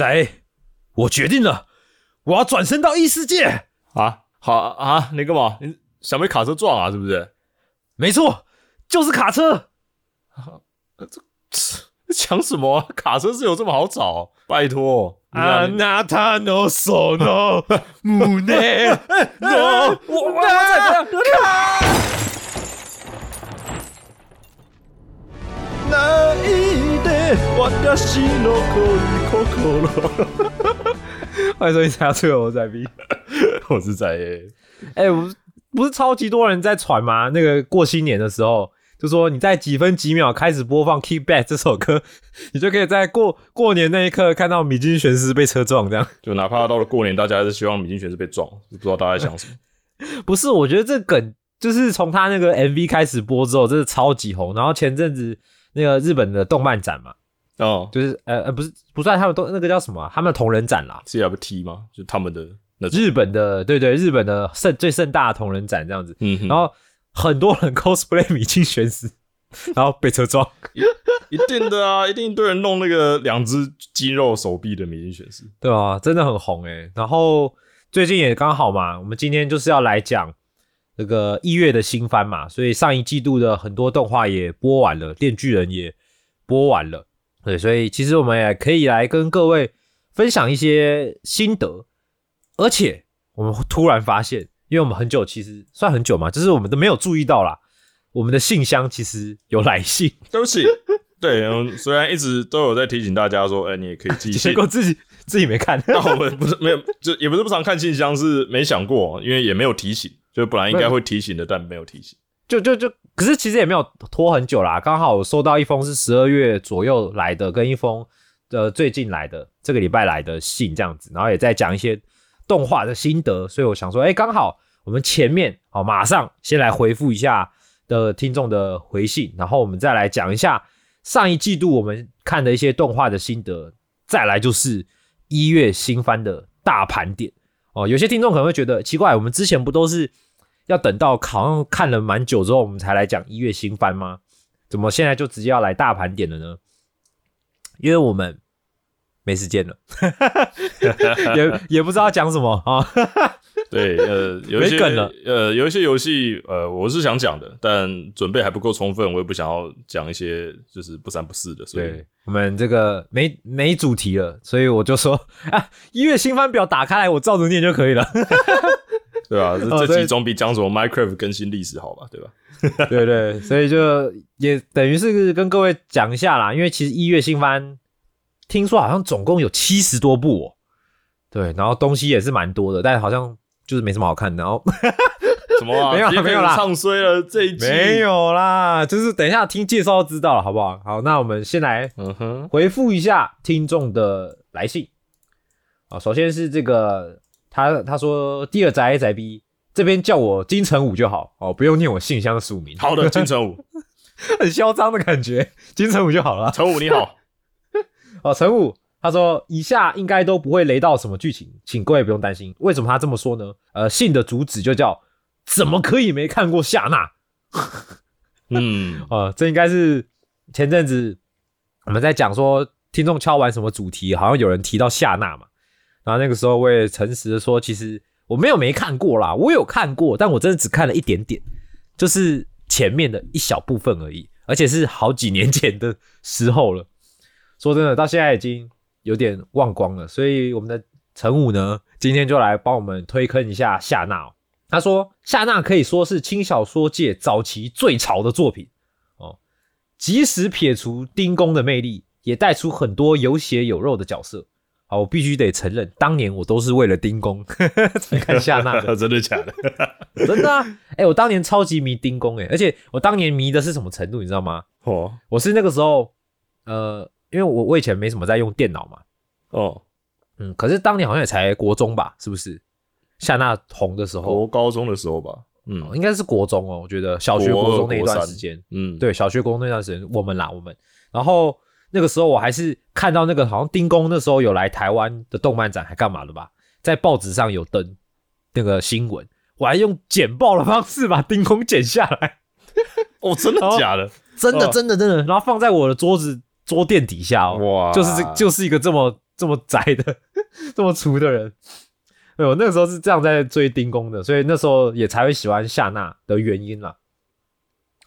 仔，我决定了，我要转身到异世界。啊！好啊！你干嘛？你想被卡车撞啊？是不是？没错，就是卡车。这抢什么啊？卡车是有这么好找？拜托！啊，那他 no so no 母呢？no，我我在这那一的我的心の心。欢迎收听《猜最后我在 B》，我是在 A。哎、我不是超级多人在传吗？那个过新年的时候，就说你在几分几秒开始播放《Keep Back》这首歌，你就可以在过过年那一刻看到米津玄师被车撞，这样。就哪怕到了过年，大家还是希望米津玄师被撞，不知道大家在想什么。不是，我觉得这梗就是从他那个 MV 开始播之后，真的超级红。然后前阵子那个日本的动漫展嘛，哦就是呃呃不是不算他们都那个叫什么啊、他们的同人展啦，，CFT 吗？就他们的那。日本的对对日本的盛最盛大的同人展这样子。嗯哼，然后很多人 cosplay 米津玄师，然后被车撞。一定的啊，一定一堆人弄那个两只肌肉手臂的米津玄师。对啊，真的很红诶。然后最近也刚好嘛，我们今天就是要来讲这个一月的新番嘛，所以上一季度的很多动画也播完了，《电锯人》也播完了。对，所以其实我们也可以来跟各位分享一些心得，而且我们突然发现，因为我们很久其实算很久嘛，就是我们都没有注意到啦，我们的信箱其实有来信，对不起，对，嗯，虽然一直都有在提醒大家说，哎、你也可以寄信结，果自己自己没看。但我们不是没有，就也不是不常看信箱，是没想过，因为也没有提醒，就本来应该会提醒的，但没有提醒。就就就，可是其实也没有拖很久啦，刚好我收到一封是十二月左右来的，跟一封呃最近来的这个礼拜来的信这样子，然后也在讲一些动画的心得，所以我想说，哎、刚好我们前面好马上先来回复一下的听众的回信，然后我们再来讲一下上一季度我们看的一些动画的心得，再来就是一月新番的大盘点哦。有些听众可能会觉得奇怪，我们之前不都是要等到好像看了蛮久之后，我们才来讲一月新番吗？怎么现在就直接要来大盘点了呢？因为我们没时间了，也也不知道讲什么啊。对，呃，有一些梗了呃，有一些游戏，呃，我是想讲的，但准备还不够充分，我也不想要讲一些就是不三不四的，所以对我们这个没没主题了，所以我就说啊，一月新番表打开来，我照着念就可以了。对吧、这这集总比讲什么 Minecraft 更新历史好吧，对吧？对对，所以就也等于是跟各位讲一下啦，因为其实一月新番听说好像总共有七十多部哦，对，然后东西也是蛮多的，但好像就是没什么好看的，然后 什么啊？没有啦没有啦唱衰了这一集，没，有啦，就是等一下听介绍就知道了，好不好？好，那我们先来嗯哼，回复一下听众的来信啊。首先是这个，他他说第二宅 A 宅 B 这边叫我金城武就好哦，不用念我信箱的署名，好的，金城武，很嚣张的感觉，金城武就好了。城武你好，哦，陈武他说以下应该都不会雷到什么剧情，请各位不用担心。为什么他这么说呢？呃，信的主旨就叫怎么可以没看过夏娜？嗯，呃，这应该是前阵子我们在讲说听众敲完什么主题，好像有人提到夏娜嘛。然后那个时候我也诚实的说，其实我没有没看过啦，我有看过，但我真的只看了一点点，就是前面的一小部分而已，而且是好几年前的时候了。说真的，到现在已经有点忘光了，所以我们的陈武呢，今天就来帮我们推坑一下夏娜、哦。他说，夏娜可以说是轻小说界早期最潮的作品哦，即使撇除丁公的魅力，也带出很多有血有肉的角色。好，我必须得承认，当年我都是为了丁公 才看夏娜的，真的假的？真的啊！哎、我当年超级迷丁公哎，而且我当年迷的是什么程度，你知道吗？哦，我是那个时候，呃，因为我我以前没什么在用电脑嘛，哦，嗯，可是当年好像也才国中吧，是不是？夏娜红的时候，国高中的时候吧，嗯哦应该是国中哦，我觉得小学、国国中那一段时间，嗯，，对，小学、国中那段时间，我们啦，我们。然后那个时候我还是看到那个好像丁公那时候有来台湾的动漫展，还干嘛的吧？在报纸上有登那个新闻，我还用剪报的方式把丁公剪下来，哦，真的哦假的？真的哦真的真的，然后放在我的桌子桌垫底下哦，哇，就是这就是一个这么这么宅的这么粗的人。哎，我那个时候是这样在追丁公的，所以那时候也才会喜欢夏娜的原因啦。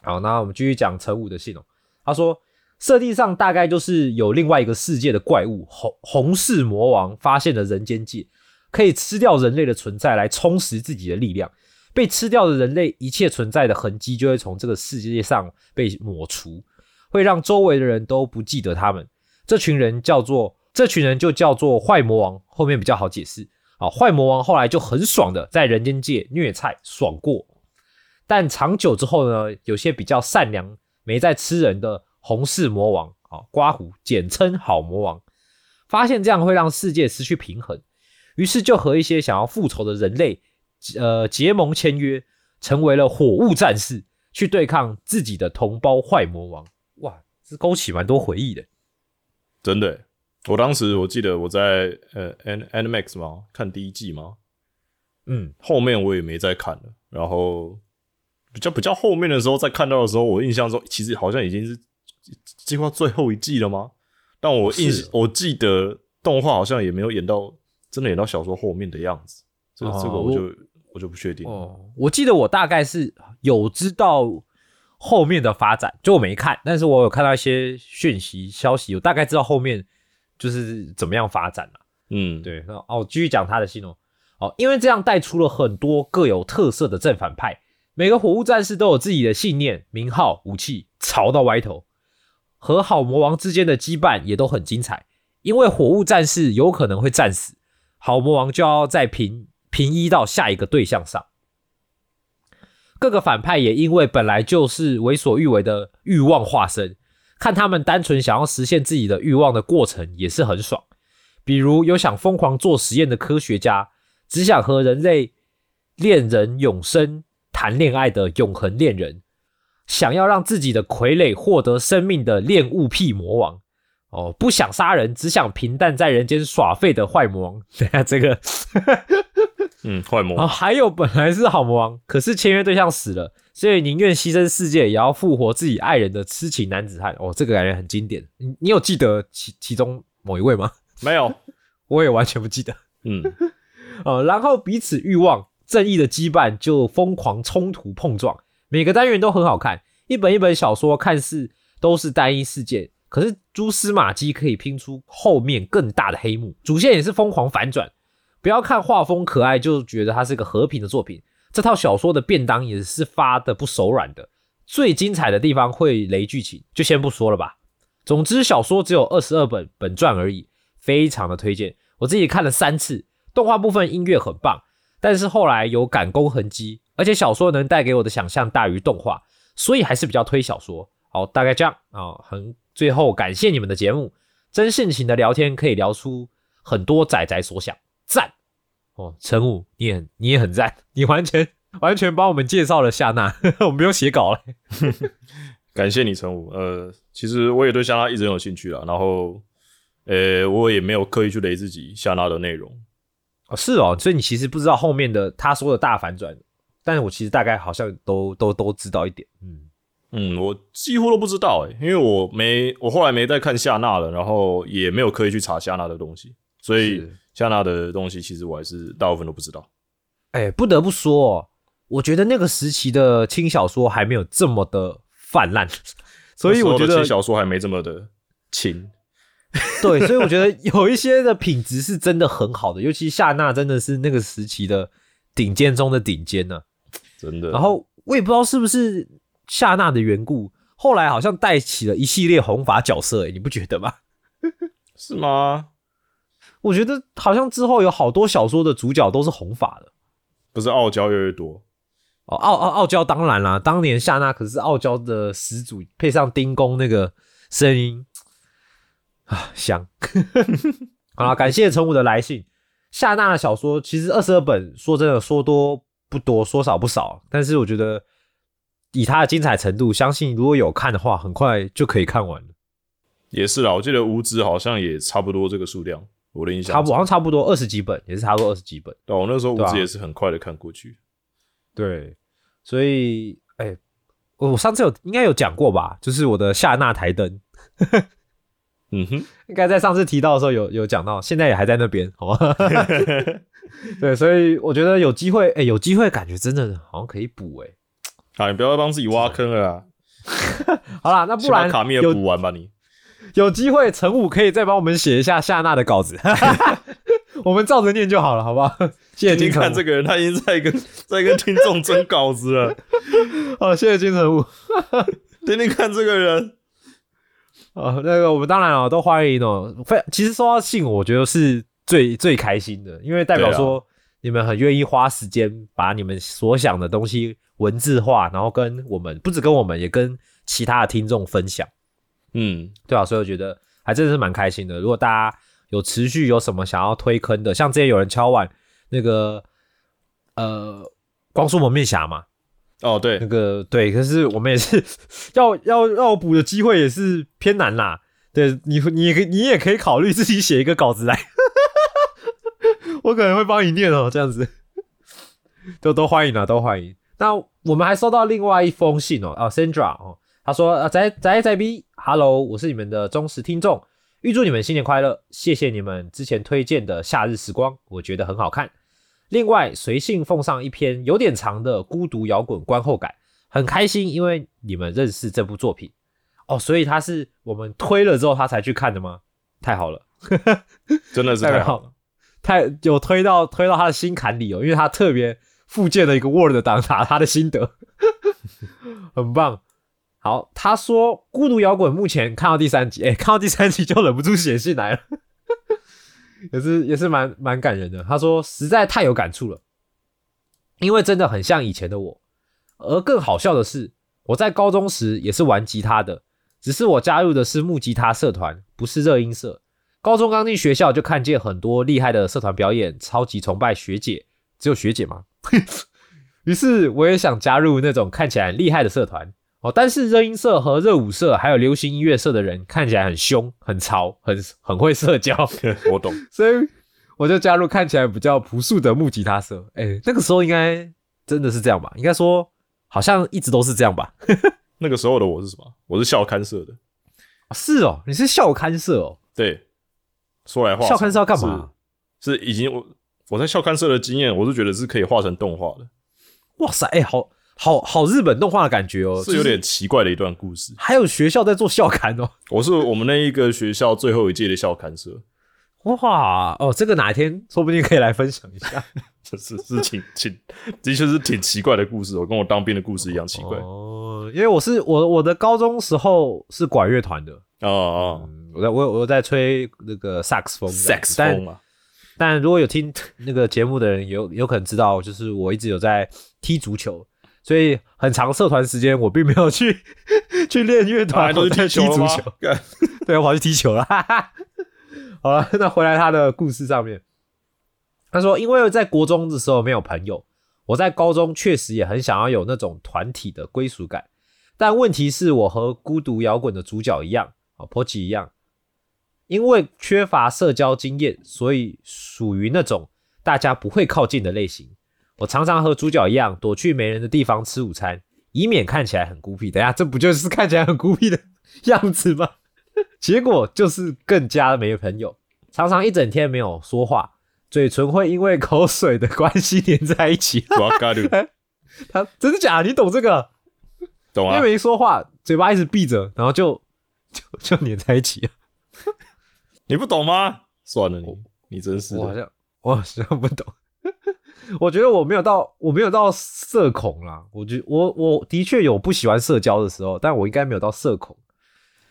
好，那我们继续讲陈武的信哦。他说，设定上大概就是有另外一个世界的怪物红红氏魔王发现了人间界，可以吃掉人类的存在来充实自己的力量。被吃掉的人类一切存在的痕迹就会从这个世界上被抹除，会让周围的人都不记得他们。这群人叫做这群人就叫做坏魔王，后面比较好解释。啊，坏魔王后来就很爽的在人间界虐菜爽过，但长久之后呢，有些比较善良没在吃人的红氏魔王啊，刮胡简称好魔王，发现这样会让世界失去平衡，于是就和一些想要复仇的人类呃结盟签约，成为了火雾战士，去对抗自己的同胞坏魔王。哇，这勾起蛮多回忆的。真的欸。我当时我记得我在呃 An Animax 嘛看第一季嘛，嗯，后面我也没再看了。然后比较比较后面的时候再看到的时候，我印象中其实好像已经是计划最后一季了吗？但我印是我记得动画好像也没有演到真的演到小说后面的样子。这这个我就我就不确定。哦，我记得我大概是有知道后面的发展，就我没看，但是我有看到一些讯息消息，我大概知道后面就是怎么样发展了、嗯，对，那哦，继续讲他的信哦。哦，因为这样带出了很多各有特色的正反派，每个火物战士都有自己的信念、名号、武器，潮到歪头。和好魔王之间的羁绊也都很精彩，因为火雾战士有可能会战死，好魔王就要再平平移到下一个对象上。各个反派也因为本来就是为所欲为的欲望化身，看他们单纯想要实现自己的欲望的过程也是很爽。比如有想疯狂做实验的科学家，只想和人类恋人永生谈恋爱的永恒恋人，想要让自己的傀儡获得生命的恋物癖魔王，哦，不想杀人，只想平淡在人间耍废的坏魔王。等下这个 嗯，坏魔啊，还有本来是好魔王，可是签约对象死了，所以宁愿牺牲世界也要复活自己爱人的痴情男子汉。哦，这个感觉很经典。你你有记得其其中某一位吗？没有。我也完全不记得。嗯，呃，然后彼此欲望、正义的羁绊就疯狂冲突碰撞，每个单元都很好看。一本一本小说看似都是单一事件，可是蛛丝马迹可以拼出后面更大的黑幕，主线也是疯狂反转。不要看画风可爱就觉得它是个和平的作品，这套小说的便当也是发的不手软的。最精彩的地方会雷剧情，就先不说了吧。总之，小说只有二十二本本传而已，非常的推荐。我自己看了三次，动画部分音乐很棒，但是后来有赶工痕迹，而且小说能带给我的想象大于动画，所以还是比较推小说。好，大概这样啊、很最后感谢你们的节目，真性情的聊天可以聊出很多仔仔所想，赞哦！陈武，你也很你也很赞，你完全完全帮我们介绍了夏娜，我们不用写稿了。感谢你，陈武。呃，其实我也对夏娜一直很有兴趣啦，然后，呃，我也没有刻意去雷自己夏娜的内容。哦，是哦，所以你其实不知道后面的他说的大反转，但是我其实大概好像都都都知道一点，嗯。嗯，我几乎都不知道诶、因为我没，我后来没再看夏娜了，然后也没有刻意去查夏娜的东西，所以夏娜的东西其实我还是大部分都不知道。哎，不得不说、哦，我觉得那个时期的轻小说还没有这么的泛滥，所以我觉得轻小说还没这么的轻。对，所以我觉得有一些的品质是真的很好的，尤其夏娜真的是那个时期的顶尖中的顶尖呢、真的。然后我也不知道是不是夏娜的缘故，后来好像带起了一系列红发角色，哎，你不觉得吗？是吗？我觉得好像之后有好多小说的主角都是红发的。不是傲娇越来越多，哦，傲傲傲娇当然啦，当年夏娜可是傲娇的始祖，配上丁公那个声音啊，香。好了，感谢陈武的来信。夏娜的小说其实二十二本，说真的说多不多，说少不少。但是我觉得以它的精彩程度，相信如果有看的话，很快就可以看完了。也是啦，我记得五指好像也差不多这个数量，我的印象差不好像差不多二十几本，也是差不多二十几本。对，我那时候五对啊指也是很快的看过去。对，所以哎、我我上次有应该有讲过吧，就是我的夏纳台灯，嗯哼，应该在上次提到的时候有有讲到，现在也还在那边，好吗？对，所以我觉得有机会，哎、有机会，感觉真的好像可以补，哎，啊，你不要帮自己挖坑了啦，好啦，那不然卡密尔有补完吧你。有机会，陈武可以再帮我们写一下夏娜的稿子，我们照着念就好了，好不好？谢谢金看这个人，他已经在跟在跟听众争稿子了。好，谢谢金城武。听听看这个人，哦，那个我们当然哦都欢迎哦。非其实说到信，我觉得是最最开心的，因为代表说你们很愿意花时间把你们所想的东西文字化，然后跟我们不止跟我们，也跟其他的听众分享，嗯，对啊，所以我觉得还真的是蛮开心的。如果大家有持续有什么想要推坑的，像之前有人敲碗那个呃光速蒙面侠嘛，哦对。那，个对，可是我们也是 要要要补的机会也是偏难啦。对你，你也可以你也可以考虑自己写一个稿子来，我可能会帮你念哦，这样子，都都欢迎啊，都欢迎。那我们还收到另外一封信哦，啊，Sandra 哦，他说啊，仔仔仔 B，Hello，我是你们的忠实听众，预祝你们新年快乐，谢谢你们之前推荐的《夏日时光》，我觉得很好看。另外，随信奉上一篇有点长的孤独摇滚观后感，很开心，因为你们认识这部作品哦，所以他是我们推了之后他才去看的吗？太好了，真的是太好了。太有推到推到他的心坎里哦，因为他特别附件了一个 Word 档打他的心得，很棒。好，他说孤独摇滚目前看到第三集，哎、看到第三集就忍不住写信来了，也是也是蛮蛮感人的。他说实在太有感触了，因为真的很像以前的我。而更好笑的是，我在高中时也是玩吉他的，只是我加入的是木吉他社团，不是热音社。高中刚进学校就看见很多厉害的社团表演，超级崇拜学姐，只有学姐吗？于是我也想加入那种看起来很厉害的社团哦。但是热音社和热舞社还有流行音乐社的人看起来很凶、很潮、很很会社交，我懂，所以我就加入看起来比较朴素的木吉他社。哎、那个时候应该真的是这样吧？应该说好像一直都是这样吧？那个时候的我是什么？我是校刊社的。是哦，你是校刊社哦。对，说来话长校刊是要干嘛？是是已经我我在校刊社的经验，我是觉得是可以画成动画的，哇塞，哎、好好好日本动画的感觉哦，就是是有点奇怪的一段故事。还有学校在做校刊哦。我是我们那一个学校最后一届的校刊社，哇哦，这个哪一天说不定可以来分享一下。这是是挺挺的确是挺奇怪的故事哦，跟我当兵的故事一样奇怪。哦哦，因为我是我我的高中时候是管乐团的，哦嗯，我在我我在吹那个萨克斯风这样子，，sex 但风啊，但如果有听那个节目的人有有可能知道，就是我一直有在踢足球，所以很长社团时间我并没有去 去练乐团，还都是在踢足球，？干对，我跑去踢球了。好了，那回来他的故事上面，他说，因为在国中的时候没有朋友，我在高中确实也很想要有那种团体的归属感，但问题是我和孤独摇滚的主角一样，啊 p o c h 一样，因为缺乏社交经验，所以属于那种大家不会靠近的类型。我常常和主角一样，躲去没人的地方吃午餐，以免看起来很孤僻。等下，这不就是看起来很孤僻的样子吗？结果就是更加没朋友，常常一整天没有说话，嘴唇会因为口水的关系连在一起。哇嘎噜，他真的假的？你懂这个？懂啊因为？没说话，嘴巴一直闭着，然后就就就粘在一起了。你不懂吗？算了你，你真是的。我好像我好像不懂。我觉得我没有到，我没有到社恐啦。我觉我我的确有不喜欢社交的时候，但我应该没有到社恐。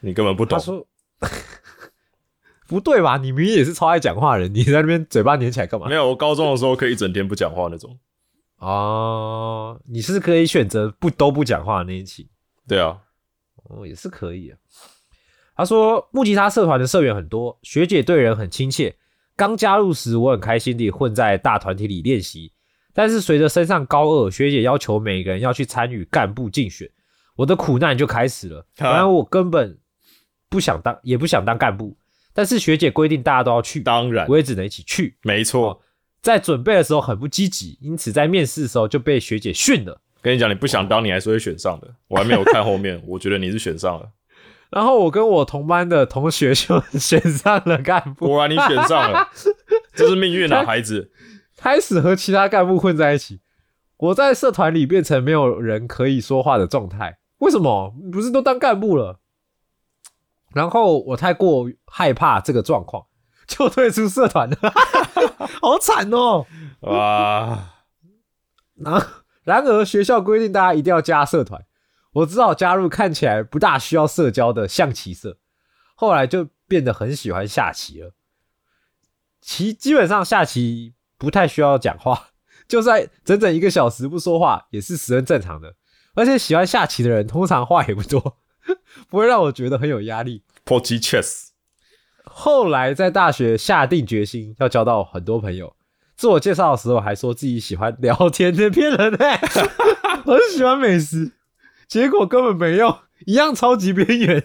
你根本不懂。他说 不对吧？你明明也是超爱讲话的人，你在那边嘴巴粘起来干嘛没？有，我高中的时候可以一整天不讲话那种。哦，你是可以选择不都不讲话的那一期，对啊，哦，也是可以啊。他说木吉他社团的社员很多，学姐对人很亲切，刚加入时，我很开心地混在大团体里练习，但是随着升上高二，学姐要求每个人要去参与干部竞选，我的苦难就开始了。本来我根本不想当，也不想当干部，但是学姐规定大家都要去，当然我也只能一起去。没错。在准备的时候很不积极，因此在面试的时候就被学姐训了。跟你讲，你不想当，你还是会选上的。我还没有看后面，我觉得你是选上了。然后我跟我同班的同学就选上了干部，果然你选上了，这是命运啊，孩子。开始和其他干部混在一起，我在社团里变成没有人可以说话的状态。为什么？不是都当干部了？然后我太过害怕这个状况。就退出社团了，好惨哦！哇，然然而学校规定大家一定要加社团，我只好加入看起来不大需要社交的象棋社。后来就变得很喜欢下棋了。棋基本上下棋不太需要讲话，就算整整一个小时不说话也是十分正常的。而且喜欢下棋的人通常话也不多，不会让我觉得很有压力。破棋 chess。后来在大学下定决心要交到很多朋友，自我介绍的时候还说自己喜欢聊天，这骗人哎！很喜欢美食，结果根本没用，一样超级边缘，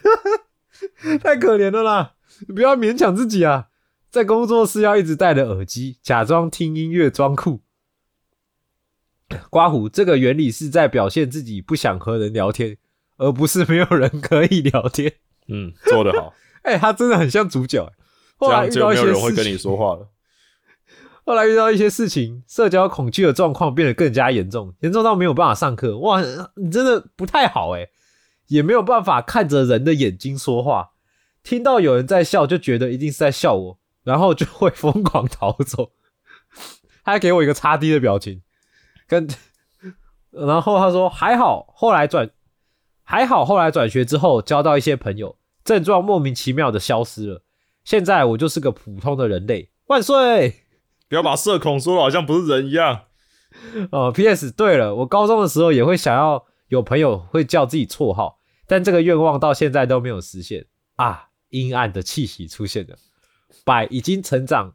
太可怜了啦！不要勉强自己啊，在工作室要一直戴着耳机，假装听音乐装酷。刮胡这个原理是在表现自己不想和人聊天，而不是没有人可以聊天。嗯，做得好。哎，他真的很像主角。后来遇到一些人会跟你说话了。后来遇到一些事情，社交恐惧的状况变得更加严重，严重到没有办法上课。哇，你真的不太好哎，也没有办法看着人的眼睛说话。听到有人在笑，就觉得一定是在笑我，然后就会疯狂逃走。他还给我一个叉 D 的表情，跟然后他说还好，后来转还好，后来转学之后交到一些朋友。症状莫名其妙的消失了，现在我就是个普通的人类。万岁！不要把社恐说的好像不是人一样。哦，P.S. 对了，我高中的时候也会想要有朋友会叫自己绰号，但这个愿望到现在都没有实现啊！阴暗的气息出现了。百已经成长，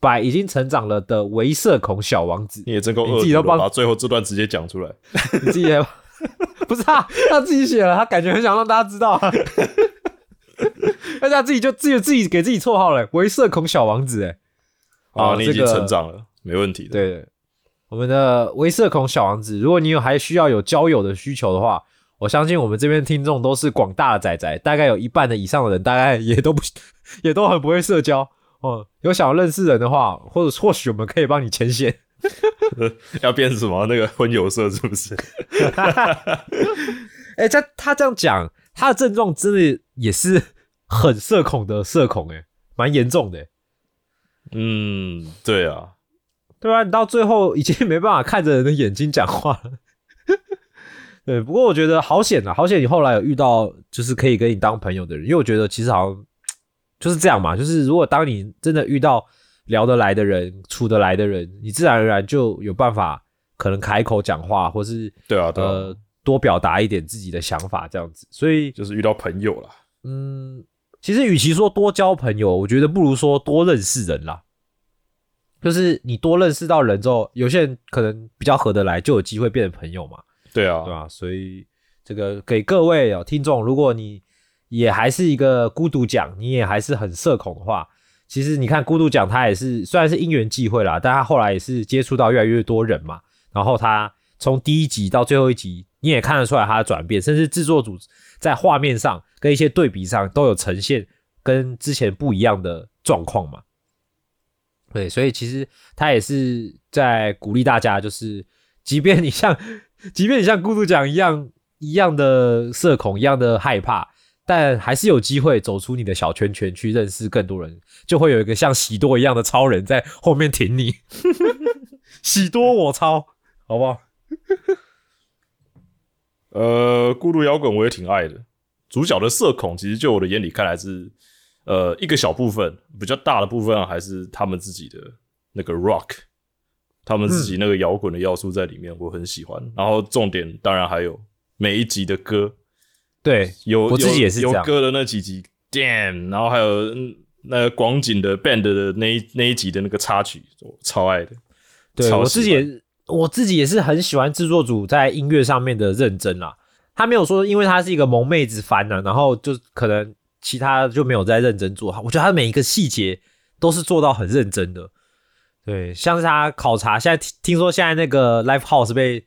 百已经成长了的唯社恐小王子，你也真够恶毒，把最后这段直接讲出来，你自己也。不是他，他自己写了，他感觉很想让大家知道，大家自己就自己自己给自己绰号了，微社恐小王子，哎，啊，你已经成长了，没问题的。对，我们的微社恐小王子，如果你有还需要有交友的需求的话，我相信我们这边听众都是广大的仔仔，大概有一半的以上的人，大概也都不 也都很不会社交哦。有想要认识人的话，或者或许我们可以帮你牵线。要变什么？那个婚友社是不是？哎，他他这样讲，他的症状真的也是很社恐的社恐，哎，蛮严重的。嗯，对啊，对啊，你到最后已经没办法看着人的眼睛讲话了。对，不过我觉得好险啊，好险！你后来有遇到就是可以跟你当朋友的人，因为我觉得其实好像就是这样嘛，就是如果当你真的遇到。聊得来的人，处得来的人，你自然而然就有办法，可能开口讲话，或是对啊，呃，多表达一点自己的想法，这样子。所以就是遇到朋友了。嗯，其实与其说多交朋友，我觉得不如说多认识人啦。就是你多认识到人之后，有些人可能比较合得来，就有机会变成朋友嘛。对啊，对吧？所以这个给各位哦听众，如果你也还是一个孤独讲，你也还是很社恐的话。其实你看，孤独奖他也是虽然是因缘际会啦，但他后来也是接触到越来越多人嘛。然后他从第一集到最后一集，你也看得出来他的转变，甚至制作组在画面上跟一些对比上都有呈现跟之前不一样的状况嘛。对，所以其实他也是在鼓励大家，就是即便你像，即便你像孤独奖一样一样的社恐，一样的害怕。但还是有机会走出你的小圈圈，去认识更多人，就会有一个像喜多一样的超人在后面挺你。喜多我超，好不好？呃，孤独摇滚我也挺爱的。主角的社恐，其实就我的眼里看来是，呃，一个小部分，比较大的部分还是他们自己的那个 rock，他们自己那个摇滚的要素在里面，我很喜欢。然后重点当然还有每一集的歌。对，有我自己也是有歌的那几集，Damn，然后还有那个广景的 band 的那一那一集的那个插曲，我超爱的。对我自己也我自己也是很喜欢制作组在音乐上面的认真啦。他没有说，因为他是一个萌妹子番呢、然后就可能其他就没有在认真做。我觉得他每一个细节都是做到很认真的。对，像是他考察，现在听听说现在那个 Live House 被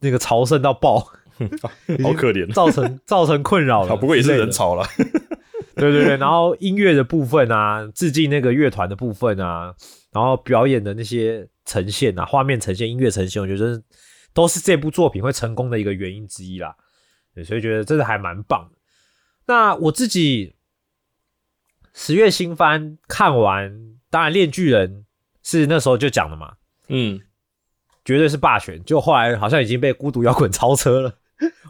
那个朝圣到爆，好可怜，造成造成困扰了。不过也是人潮了。对对对，然后音乐的部分啊，致敬那个乐团的部分啊，然后表演的那些呈现啊，画面呈现、音乐呈现，我觉得都是这部作品会成功的一个原因之一啦。对，所以觉得真的还蛮棒的。那我自己十月新番看完，当然《链巨人》是那时候就讲了嘛，嗯，绝对是霸权。就后来好像已经被孤独摇滚超车了，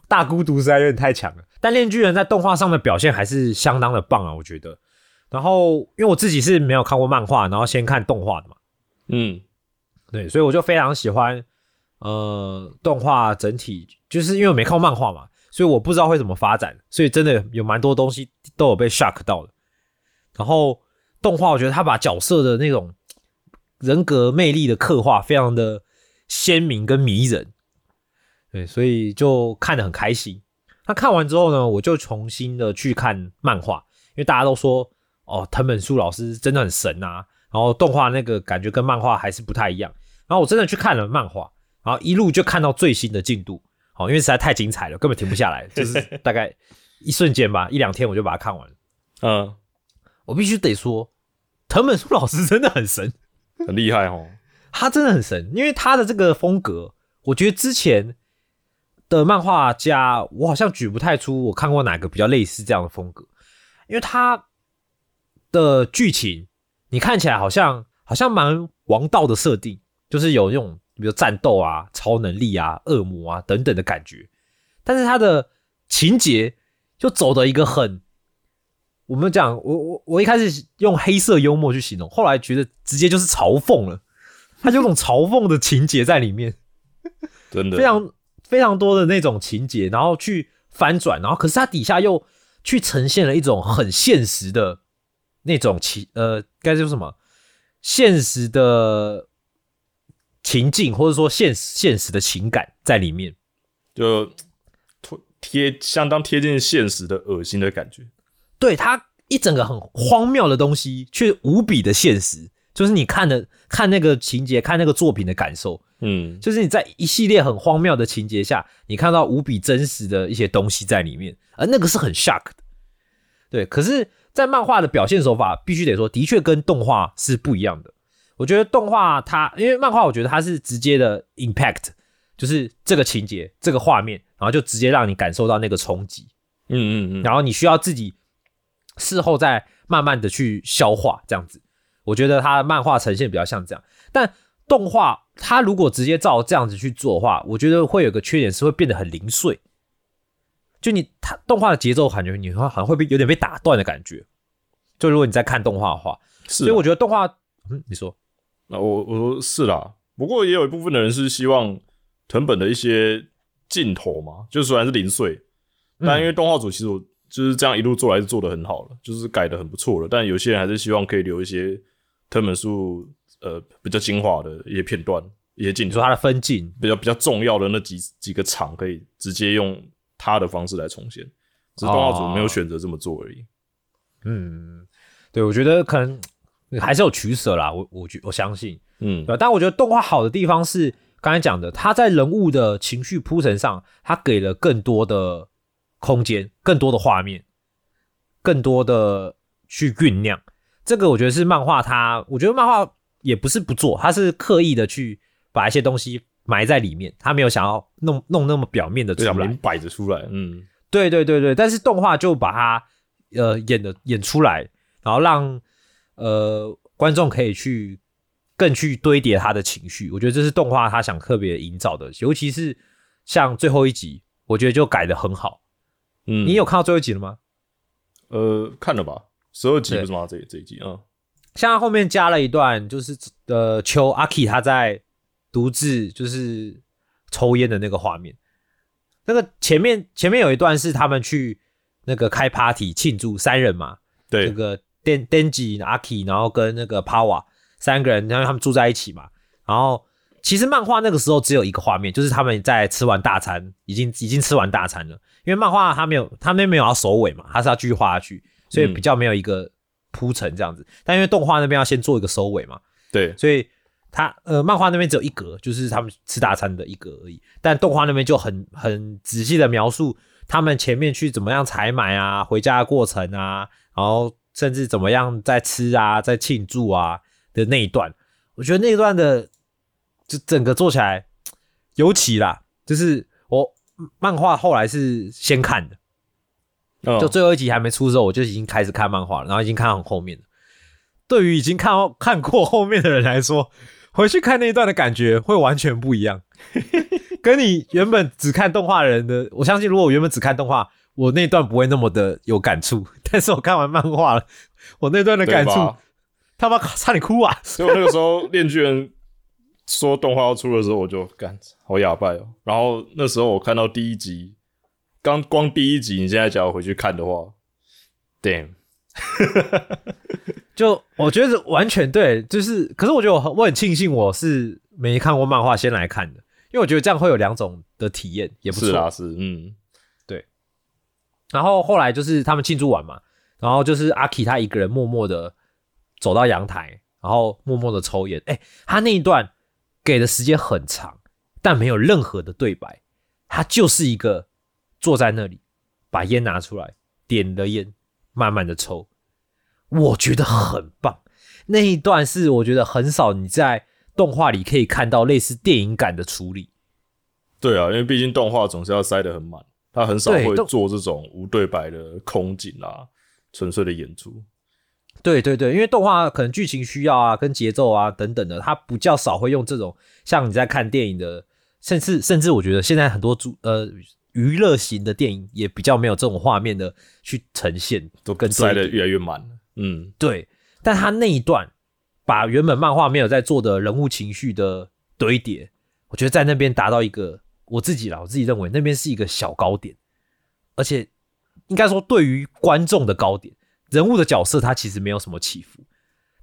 大孤独实在有点太强了。但《链巨人》在动画上的表现还是相当的棒啊，我觉得。然后因为我自己是没有看过漫画，然后先看动画的嘛，嗯，对，所以我就非常喜欢呃动画整体，就是因为我没看过漫画嘛，所以我不知道会怎么发展，所以真的有蛮多东西都有被 shock 到的。然后动画，我觉得他把角色的那种人格魅力的刻画非常的鲜明跟迷人，对，所以就看得很开心。那看完之后呢，我就重新的去看漫画，因为大家都说哦，藤本树老师真的很神啊，然后动画那个感觉跟漫画还是不太一样。然后我真的去看了漫画，然后一路就看到最新的进度，好，因为实在太精彩了，根本停不下来，就是大概一瞬间吧，一两天我就把它看完了。嗯，我必须得说，藤本树老师真的很神，很厉害哦。他真的很神，因为他的这个风格，我觉得之前的漫画家，我好像举不太出我看过哪个比较类似这样的风格，因为他的剧情你看起来好像好像蛮王道的设定，就是有那种比如战斗啊、超能力啊、恶魔啊等等的感觉，但是他的情节就走的一个很，我们讲我我我一开始用黑色幽默去形容，后来觉得直接就是嘲讽了，他就有种嘲讽的情节在里面。真的。非常非常多的那种情节，然后去翻转，然后可是它底下又去呈现了一种很现实的那种情呃，该叫什么现实的情境，或者说现现实的情感在里面。就贴相当贴近现实的恶心的感觉。对它一整个很荒谬的东西，却无比的现实，就是你看的看那个情节，看那个作品的感受。嗯，就是你在一系列很荒谬的情节下，你看到无比真实的一些东西在里面，而那个是很 shock 的。对，可是，在漫画的表现手法，必须得说，的确跟动画是不一样的。我觉得动画它，因为漫画，我觉得它是直接的 impact，就是这个情节、这个画面，然后就直接让你感受到那个冲击，嗯嗯嗯，然后你需要自己事后再慢慢的去消化，这样子。我觉得它漫画呈现比较像这样，但动画它如果直接照这样子去做的话，我觉得会有个缺点是会变得很零碎。就你它动画的节奏感觉你好像会被有点被打断的感觉。就如果你在看动画的话，是啊。所以我觉得动画，嗯，你说，那我我说是啦，不过也有一部分的人是希望藤本的一些镜头嘛，就虽然是零碎，但因为动画组其实我就是这样一路做来是做的很好了，就是改的很不错了。但有些人还是希望可以留一些藤本树呃比较精华的一些片段、一些镜头，你说它的分镜，比较比较重要的那几几个场可以直接用他的方式来重现，只是动画组没有选择这么做而已。嗯，对，我觉得可能还是有取舍啦。我我觉我相信，嗯对吧？但我觉得动画好的地方是刚才讲的，它在人物的情绪铺陈上，它给了更多的空间，更多的画面，更多的去酝酿。这个我觉得是漫画它，我觉得漫画也不是不做，它是刻意的去把一些东西埋在里面，他没有想要弄弄那么表面的出来明。摆着出来，嗯，对对对对，但是动画就把它呃演的演出来，然后让呃观众可以去更去堆叠他的情绪。我觉得这是动画他想特别营造的，尤其是像最后一集，我觉得就改的很好。嗯，你有看到最后一集了吗？呃看了吧？十二集对不是吗？这这一集啊，像他后面加了一段，就是呃秋阿 K 他在独自就是抽烟的那个画面。那个前面前面有一段是他们去那个开 party 庆祝三人嘛，这对，个 Den Denji、阿 K，然后跟那个 Power 三个人，然后他们住在一起嘛。然后其实漫画那个时候只有一个画面，就是他们在吃完大餐，已经已经吃完大餐了。因为漫画他没有，他那边没有要收尾嘛，他是要继续画下去，所以比较没有一个铺陈这样子。但因为动画那边要先做一个收尾嘛，对，所以他呃漫画那边只有一格，就是他们吃大餐的一格而已。但动画那边就很很仔细的描述他们前面去怎么样采买啊，回家的过程啊，然后甚至怎么样在吃啊，在庆祝啊的那一段。我觉得那一段的就整个做起来尤其啦，就是我漫画后来是先看的，嗯就最后一集还没出的时候，我就已经开始看漫画了，然后已经看到很后面了。对于已经看看过后面的人来说，回去看那一段的感觉会完全不一样，跟你原本只看动画人的，我相信如果我原本只看动画，我那段不会那么的有感触，但是我看完漫画了，我那段的感触，他妈差点哭啊！所以我那个时候《链锯人》说动画要出的时候，我就干好哑巴哦。然后那时候我看到第一集，刚光第一集，你现在只要回去看的话，damn，就我觉得完全对，就是，可是我觉得我很我很庆幸我是没看过漫画先来看的，因为我觉得这样会有两种的体验，也不错。是啦，是嗯，对然后后来就是他们庆祝完嘛，然后就是阿 K 他一个人默默的走到阳台，然后默默的抽烟。哎，他那一段给的时间很长，但没有任何的对白，他就是一个坐在那里，把烟拿出来，点了烟，慢慢的抽。我觉得很棒，那一段是我觉得很少你在动画里可以看到类似电影感的处理。对啊，因为毕竟动画总是要塞得很满，他很少会做这种无对白的空景啊，纯粹的演出。对对对，因为动画可能剧情需要啊、跟节奏啊等等的，它比较少会用这种像你在看电影的，甚至甚至我觉得现在很多主呃娱乐型的电影也比较没有这种画面的去呈现，都跟塞得堆叠越来越满了。嗯，对，但他那一段把原本漫画没有在做的人物情绪的堆叠，我觉得在那边达到一个我自己啦，我自己认为那边是一个小高点，而且应该说对于观众的高点，人物的角色他其实没有什么起伏，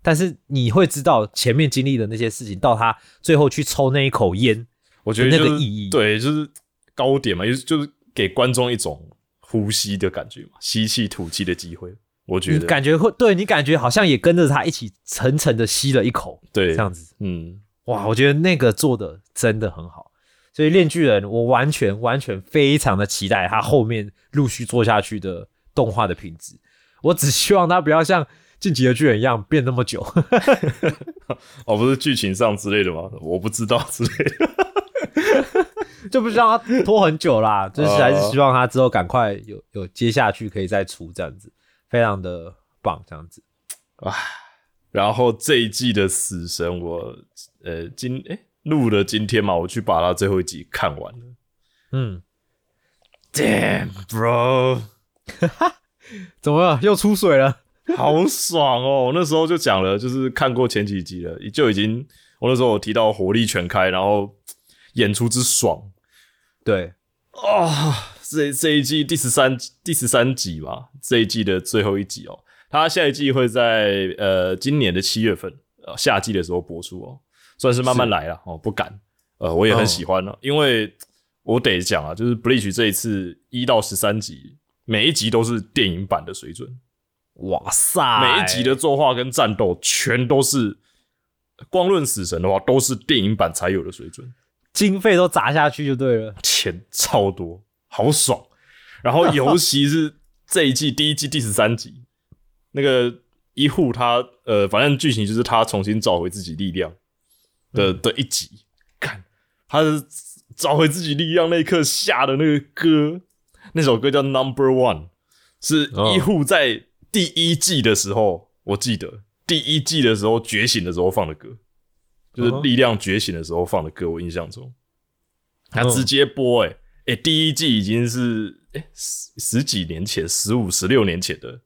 但是你会知道前面经历的那些事情，到他最后去抽那一口烟，我觉得就是个意义。对，就是高点嘛，就是就是给观众一种呼吸的感觉嘛，吸气吐气的机会。我觉得感觉会对你感觉好像也跟着他一起沉沉的吸了一口，对这样子。嗯，哇，我觉得那个做的真的很好，所以《链锯人》我完全完全非常的期待他后面陆续做下去的动画的品质。我只希望他不要像《进击的巨人》一样变那么久。哦，不是剧情上之类的吗？我不知道之类的。就不希望他拖很久啦，就是还是希望他之后赶快有有接下去可以再出这样子，非常的棒这样子。哇然后这一季的死神我，呃今诶录了今天嘛，我去把它最后一集看完了。嗯，Damn bro，怎么了？又出水了？好爽哦！那时候就讲了，就是看过前几集了，就已经我那时候我提到火力全开，然后演出之爽对，啊、这这一季第十三第十三集嘛，这一季的最后一集哦。它下一季会在呃今年的七月份，呃夏季的时候播出哦，算是慢慢来了哦，不敢。呃，我也很喜欢了，因为我得讲啊，就是 Bleach 这一次一到十三集，每一集都是电影版的水准，哇塞，每一集的作画跟战斗全都是，光论死神的话，都是电影版才有的水准。经费都砸下去就对了。钱超多，好爽。然后尤其是这一季第一季第十三集，那个一护他呃，反正剧情就是他重新找回自己力量的、的一集。看他是找回自己力量那一刻下的那个歌，那首歌叫 Number One，是哦一护在第一季的时候，我记得第一季的时候觉醒的时候放的歌，就是力量觉醒的时候放的歌，我印象中。他嗯直接播、欸，哎、欸、第一季已经是哎、欸十十几年前，十五、十六年前的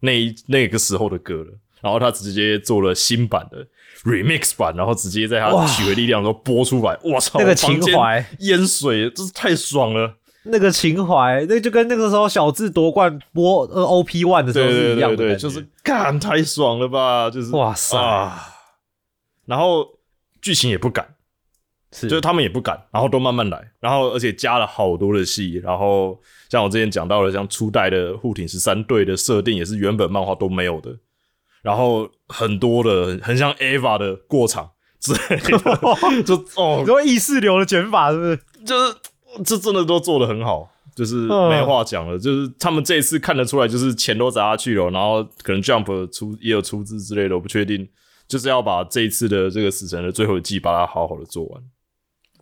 那一那个时候的歌了。然后他直接做了新版的 remix 版，然后直接在他哇取回力量的时候播出来。我操，那个情怀淹水，真是太爽了。那个情怀，那就跟那个时候小智夺冠播呃 OP One 的时候是一样的就是干太爽了吧，就是哇塞啊！然后剧情也不敢，是就是他们也不敢，然后都慢慢来，然后而且加了好多的戏，然后像我之前讲到的，像初代的护挺十三队的设定也是原本漫画都没有的，然后很多的很像 Ava 的过场之类的，就哦什么意识流的卷法是不是？就是这真的都做的很好，就是嗯没话讲了。就是他们这一次看得出来，就是钱都砸下去了，然后可能 Jump 出也有出资之类的，我不确定。就是要把这一次的这个死神的最后一季，把它好好的做完。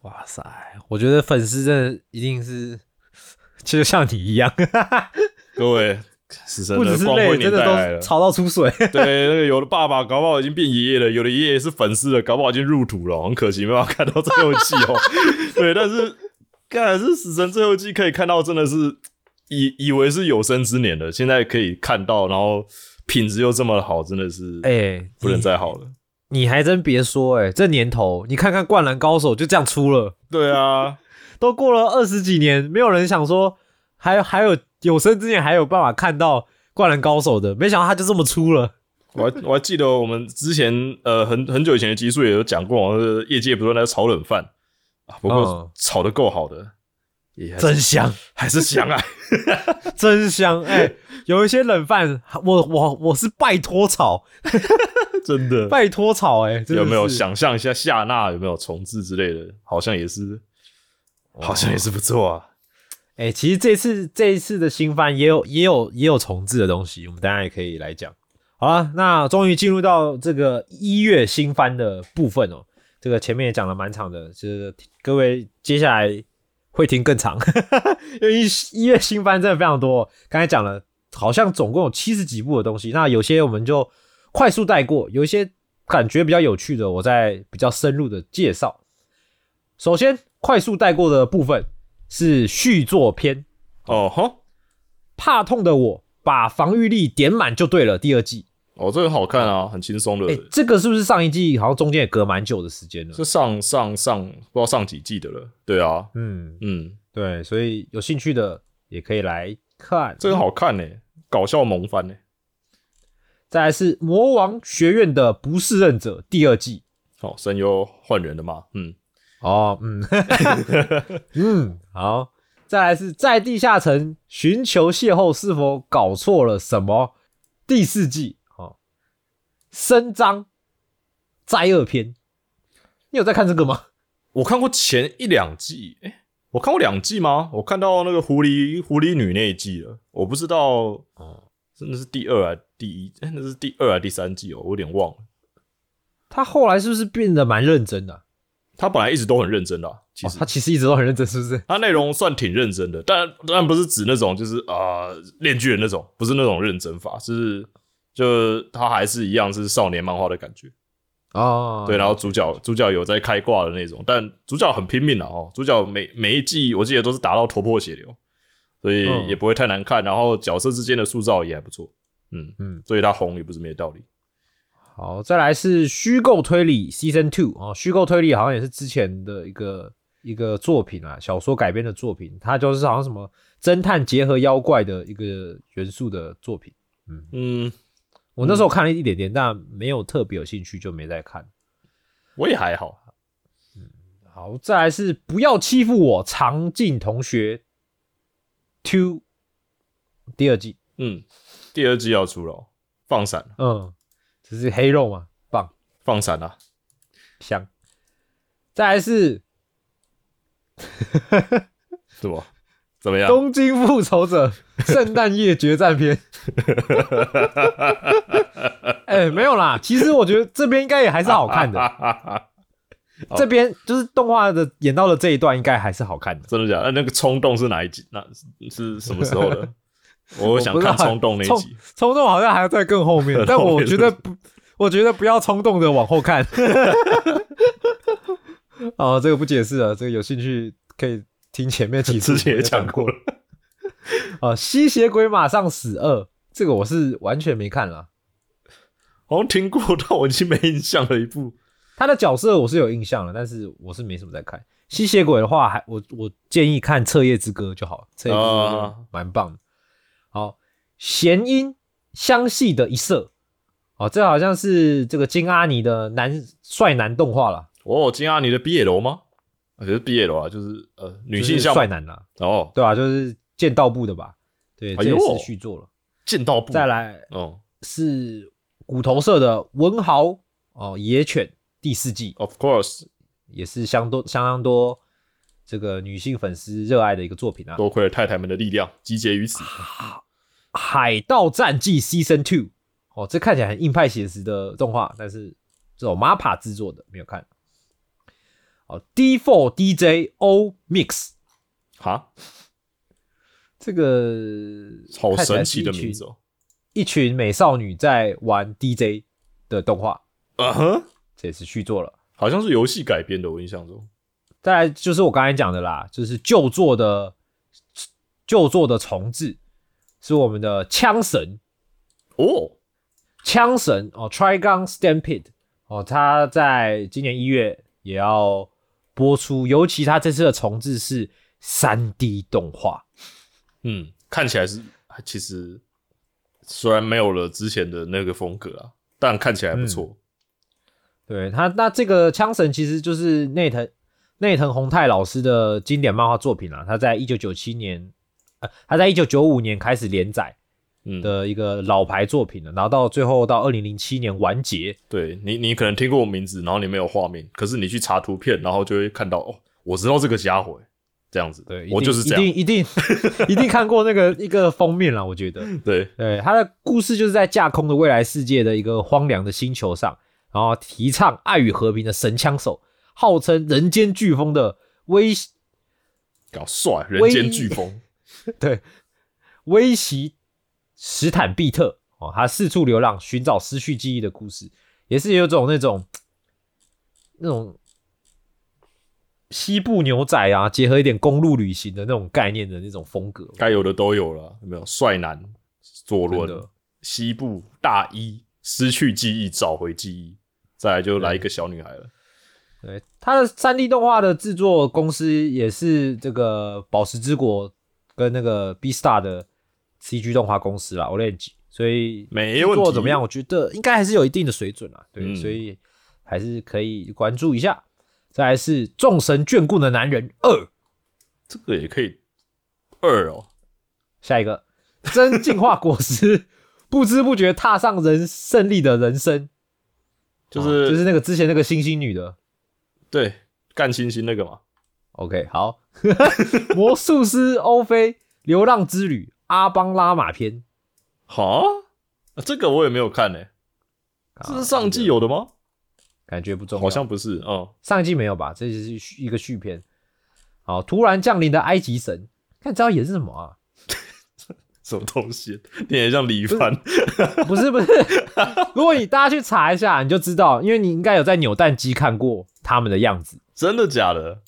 哇塞，我觉得粉丝真的一定是，就像你一样，各位，死神的光辉年的代来了。都吵到出水。对，那个有的爸爸搞不好已经变爷爷了，有的爷爷是粉丝了，搞不好已经入土了，很可惜没办法看到最后一季哦。对，但是，看是死神最后一季可以看到，真的是以以为是有生之年的，现在可以看到，然后品质又这么好，真的是哎、不能再好了。你还真别说、哎，这年头，你看看《灌篮高手》就这样出了，对啊，都过了二十几年，没有人想说还还有有生之年还有办法看到《灌篮高手》的，没想到他就这么出了。我还我还记得我们之前呃很很久以前的集数也有讲过，呃业界不是在炒冷饭啊，不过嗯炒的够好的，也真香，还是香啊。真香！哎、有一些冷饭，我我我是拜托炒，真的。拜托炒、哎，有没有？想象一下夏娜有没有重置之类的？好像也是，好像也是不错啊。哎、其实这次这一次的新番也有也有也有重置的东西，我们当然也可以来讲。好了，那终于进入到这个一月新番的部分哦。这个前面也讲了蛮长的，就是各位接下来会停更长，因为一一月新番真的非常多。刚才讲了，好像总共有七十几部的东西，那有些我们就快速带过，有一些感觉比较有趣的，我再比较深入的介绍。首先，快速带过的部分是续作篇，哦吼，怕痛的我把防御力点满就对了。第二季，哦，这个好看啊，很轻松的哎、。这个是不是上一季好像中间也隔蛮久的时间了？是上上上不知道上几季的了。对啊，嗯，嗯，对，所以有兴趣的也可以来看。这个好看呢、搞笑萌番呢、再来是魔王学院的不适任者第二季。哦，声优换人了嘛？嗯，哦，嗯，嗯，好。再来是在地下城寻求邂逅，是否搞错了什么？第四季，哦，伸张灾厄篇，你有在看这个吗？我看过前一两季，哎、我看过两季吗？我看到那个狐狸狐狸女那一季了，我不知道哦，真的是第二还第一？哎、那是第二还第三季哦，我有点忘了。他后来是不是变得蛮认真的啊、他本来一直都很认真的啊、其实、哦他其实一直都很认真，是不是？他内容算挺认真的，但当然不是指那种就是啊炼巨人那种，不是那种认真法，是就他还是一样是少年漫画的感觉。哦，对，然后主角主角有在开挂的那种，但主角很拼命的哦，主角每每一季我记得都是打到头破血流，所以嗯也不会太难看，然后角色之间的塑造也还不错，嗯嗯，所以他红也不是没道理。好，再来是虚构推理 Season Two 哦，虚构推理好像也是之前的一个一个作品啊，小说改编的作品，它就是好像什么侦探结合妖怪的一个元素的作品。嗯嗯，我那时候看了一点点，但没有特别有兴趣，就没再看。我也还好，好，再来是不要欺负我，长进同学 Two 第二季，嗯，第二季要出了哦，放闪了，嗯，这是黑肉嘛，棒放闪啊，香。再来是 是吧？怎么样？东京复仇者 圣诞夜决战篇。哎、没有啦，其实我觉得这边应该也还是好看的。这边就是动画的演到的这一段，应该还是好看的。真的假的？那那个冲动是哪一集？那是什么时候的？我想看冲动那一集。冲动好像还要在更后面，但我觉得不，我觉得不要冲动的往后看。哦，这个不解释了，这个有兴趣可以听前面几次也讲过了。哦，吸血鬼马上死二，这个我是完全没看啦。好像听过，但我已经没印象了。一部他的角色我是有印象了，但是我是没什么在看。吸血鬼的话，还我我建议看《彻夜之歌》就好，《彻夜之歌》啊蛮棒的。好，弦音相系的一色，哦，这好像是这个金阿尼的男帅男动画了，哦，金阿尼的 BL 吗？啊，就是 BL 啊，就是呃女性就是向帅男啦，哦，对啊、就是剑道部的吧？对，这也哎呦是续作了。剑道部再来哦是骨头社的文豪哦，野犬第四季，Of course，也是相多相当多这个女性粉丝热爱的一个作品啊。多亏了太太们的力量，集结于此。啊海盗战记 Season Two 哦，这看起来很硬派写实的动画，但是这种 MAPPA 制作的没有看。哦，D4 DJ O Mix 哈，这个好神奇的名字哦。一群美少女在玩 DJ 的动画，啊哼，这也是续作了。好像是游戏改编的，我印象中。再来就是我刚才讲的啦，就是旧作的旧作的重置，是我们的枪神哦，枪神哦，Trigon Stampede 哦，他在今年一月也要播出，尤其他这次的重置是三 D 动画，嗯，看起来是其实虽然没有了之前的那个风格啊，但看起来不错。对他那这个枪神其实就是内藤内藤宏太老师的经典漫画作品啊，他在一九九七年，呃，他在一九九五年开始连载。嗯，的一个老牌作品了，然后到最后到二零零七年完结。对你，你可能听过我名字，然后你没有画面，可是你去查图片，然后就会看到哦，我知道这个家伙，这样子，对，我就是这样，一定一定 一定看过那个一个封面了，我觉得。对，对，他的故事就是在架空的未来世界的一个荒凉的星球上，然后提倡爱与和平的神枪手，号称人间飓风的威搞帅，人间飓风，对威袭史坦毕特哦，他四处流浪寻找失去记忆的故事，也是有种那种那种西部牛仔啊，结合一点公路旅行的那种概念的那种风格。该有的都有了，有没有？帅男左轮西部大衣失去记忆，找回记忆，再来就来一个小女孩了。对，它的三 D 动画的制作公司也是这个宝石之国跟那个 B Star 的 CG 动画公司啦，Orange，所以制没问题。作怎么样？我觉得应该还是有一定的水准啊。对，嗯。所以还是可以关注一下。再来是众神眷顾的男人二，这个也可以二哦，下一个。真进化果实，不知不觉踏上人胜利的人生，就是、哦就是那个之前那个星星女的。对干星星那个嘛，OK，好，魔术师欧菲流浪之旅阿邦拉玛篇，哈、啊这个我也没有看呢、这是上季有的吗？感觉不重要，好像不是，哦，上季没有吧？这是一个续篇。好，突然降临的埃及神，看知道演是什么啊？什么东西，有点像李凡，不是不是，如果你大家去查一下，你就知道，因为你应该有在扭蛋机看过他们的样子。真的假的？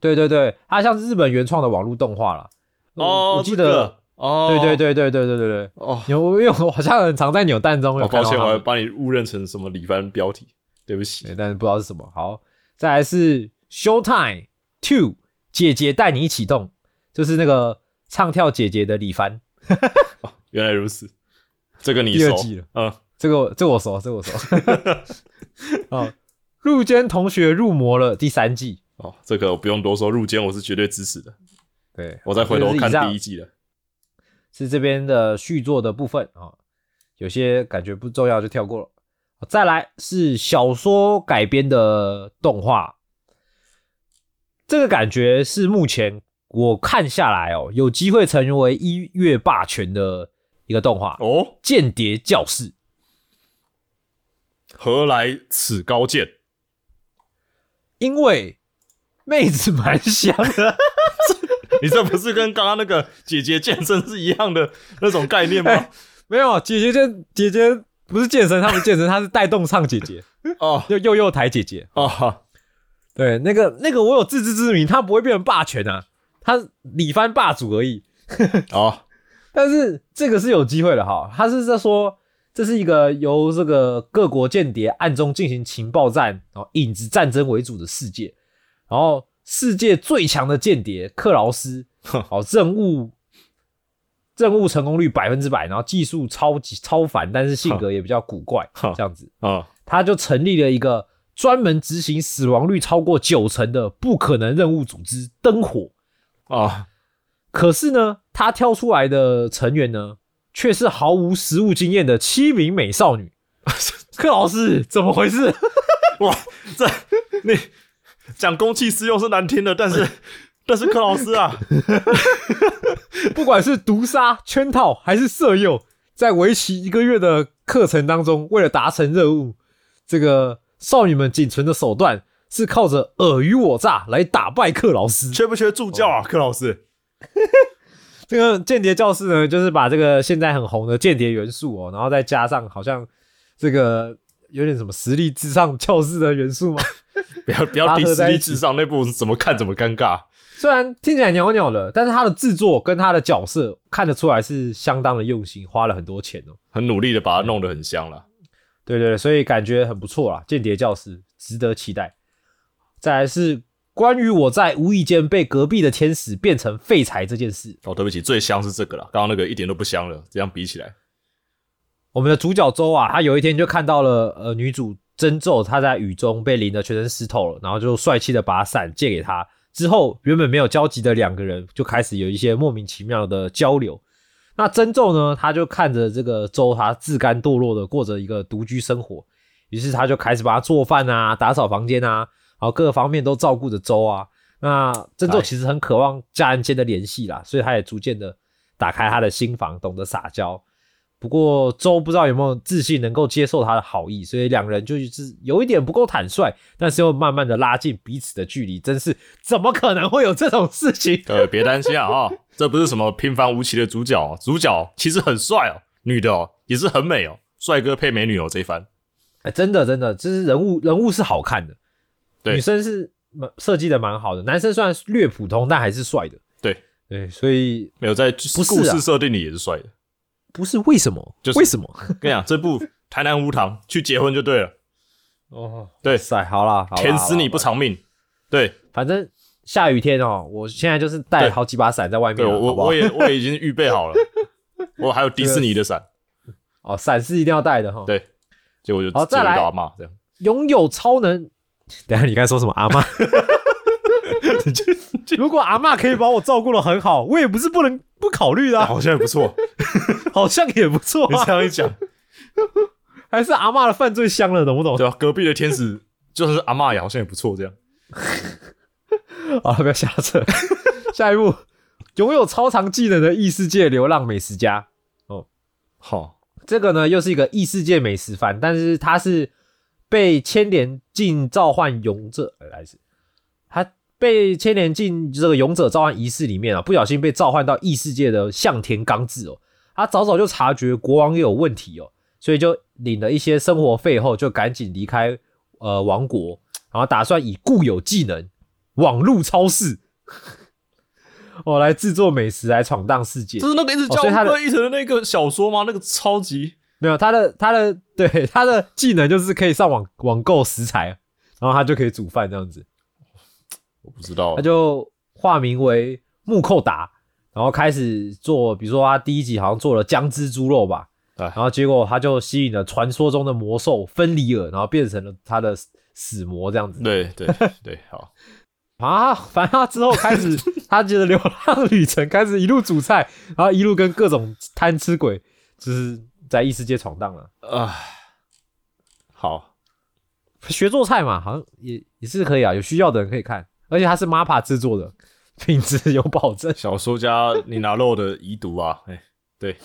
对对对，它像是日本原创的网络动画了。哦，我我记得，这个哦，对对对对对对对对，哦，有因为我好像很常在扭蛋中有哦，抱歉，我还把你误认成什么李帆标题，对不起。对，但是不知道是什么。好，再来是 Showtime Two，姐姐带你一起动，就是那个唱跳姐姐的李帆。哦原来如此，这个你熟第二季了，嗯，这个我这个我熟，这个我熟。哦，入间同学入魔了第三季，哦，这个我不用多说，入间我是绝对支持的。对我再回头看第一季，季了。是这边的续作的部分啊、哦，有些感觉不重要就跳过了。再来是小说改编的动画，这个感觉是目前我看下来哦，有机会成为一月霸权的一个动画《哦，间谍教室》。何来此高见？因为妹子蛮香的，你这不是跟刚刚那个姐姐健身是一样的那种概念吗？哎没有姐姐健姐姐不是健身，她不是健身，她是带动唱姐姐，哦就幼幼台姐姐。哦，对，那个那个我有自知之明，她不会变成霸权啊，她李帆霸主而已。哦，但是这个是有机会的哈，他是在说这是一个由这个各国间谍暗中进行情报战，然后影子战争为主的世界，然后世界最强的间谍克劳斯，好，任务任务成功率百分之百，然后技术超级超凡，但是性格也比较古怪，这样子，啊，他就成立了一个专门执行死亡率超过九成的不可能任务组织——灯火。啊，可是呢，他挑出来的成员呢，却是毫无实务经验的七名美少女。克劳斯，怎么回事？哇，这你讲公器私用是难听的，但是 但是克老师啊，不管是毒杀、圈套还是色诱，在为期一个月的课程当中，为了达成任务，这个少女们仅存的手段是靠着尔虞我诈来打败克劳斯。缺不缺助教啊，克老师？这个间谍教室呢，就是把这个现在很红的间谍元素哦，然后再加上好像这个有点什么实力至上教室的元素吗？不要不要拉提实力至上，那部怎么看怎么尴尬。虽然听起来袅袅的，但是他的制作跟他的角色看得出来是相当的用心，花了很多钱哦。很努力的把它弄得很香了。对对对，所以感觉很不错啦，间谍教室值得期待。再来是关于我在无意间被隔壁的天使变成废柴这件事，哦，对不起，最香是这个了，刚刚那个一点都不香了，这样比起来，我们的主角周啊，他有一天就看到了呃女主真咒，他在雨中被淋得全身湿透了，然后就帅气的把伞借给他。之后原本没有交集的两个人就开始有一些莫名其妙的交流。那真咒呢，他就看着这个周，他自甘堕落的过着一个独居生活，于是他就开始帮他做饭啊，打扫房间啊，然后各个方面都照顾着周啊。那真咒其实很渴望家人间的联系啦，所以他也逐渐的打开他的心房，懂得撒娇。不过周不知道有没有自信能够接受他的好意，所以两人就是有一点不够坦率，但是又慢慢的拉近彼此的距离。真是怎么可能会有这种事情？呃别担心啊啊、这不是什么平凡无奇的主角哦，主角其实很帅哦，女的哦也是很美哦，帅哥配美女哦，这一番哎，真的真的，就是人物人物是好看的，对女生是蛮设计的蛮好的，男生虽然略普通，但还是帅的。对对，所以没有在故事设定里也是帅的。不是为什么？就是为什么？跟你讲，这部台南无糖去结婚就对了，哦，对塞，好啦，好啦甜死你不偿命。对反正下雨天哦，我现在就是带好几把伞在外面对，我我也我也已经预备好了，我还有迪士尼的伞，哦，伞是一定要带的哈。对，结果就好再来只有一个阿嬷这样。拥有超能，等下你刚才说什么阿妈？如果阿嬷可以把我照顾的很好，我也不是不能不考虑的啊、好像也不错，好像也不错你啊。这样一讲，还是阿嬷的饭最香了，懂不懂？对吧？隔壁的天使就是阿嬷也好像也不错，这样。好了，不要瞎扯。下一步，拥有超长技能的异世界流浪美食家，哦好，这个呢又是一个异世界美食番，但是他是被牵连进召唤勇者，呃来是他被牵连进这个勇者召唤仪式里面啊，不小心被召唤到异世界的向田刚志哦，他早早就察觉国王也有问题哦，所以就领了一些生活费后，就赶紧离开呃王国，然后打算以固有技能网路超市。哦，来制作美食，来闯荡世界。就是那个一直叫他一成的那个小说吗？那个超级没有他的他的对他的技能就是可以上网网购食材，然后他就可以煮饭这样子。我不知道。他，就化名为木寇达，然后开始做，比如说他第一集好像做了姜汁猪肉吧，哎。然后结果他就吸引了传说中的魔兽芬里尔，然后变成了他的死魔这样子。对对对，好，啊，反正他之后开始 他觉得流浪旅程开始一路煮菜，然后一路跟各种贪吃鬼就是在异世界闯荡了。啊，好，学做菜嘛，好像也也是可以啊，有需要的人可以看，而且它是 MAPPA 制作的，品质有保证。小说家你拿漏的遗毒啊，哎，对，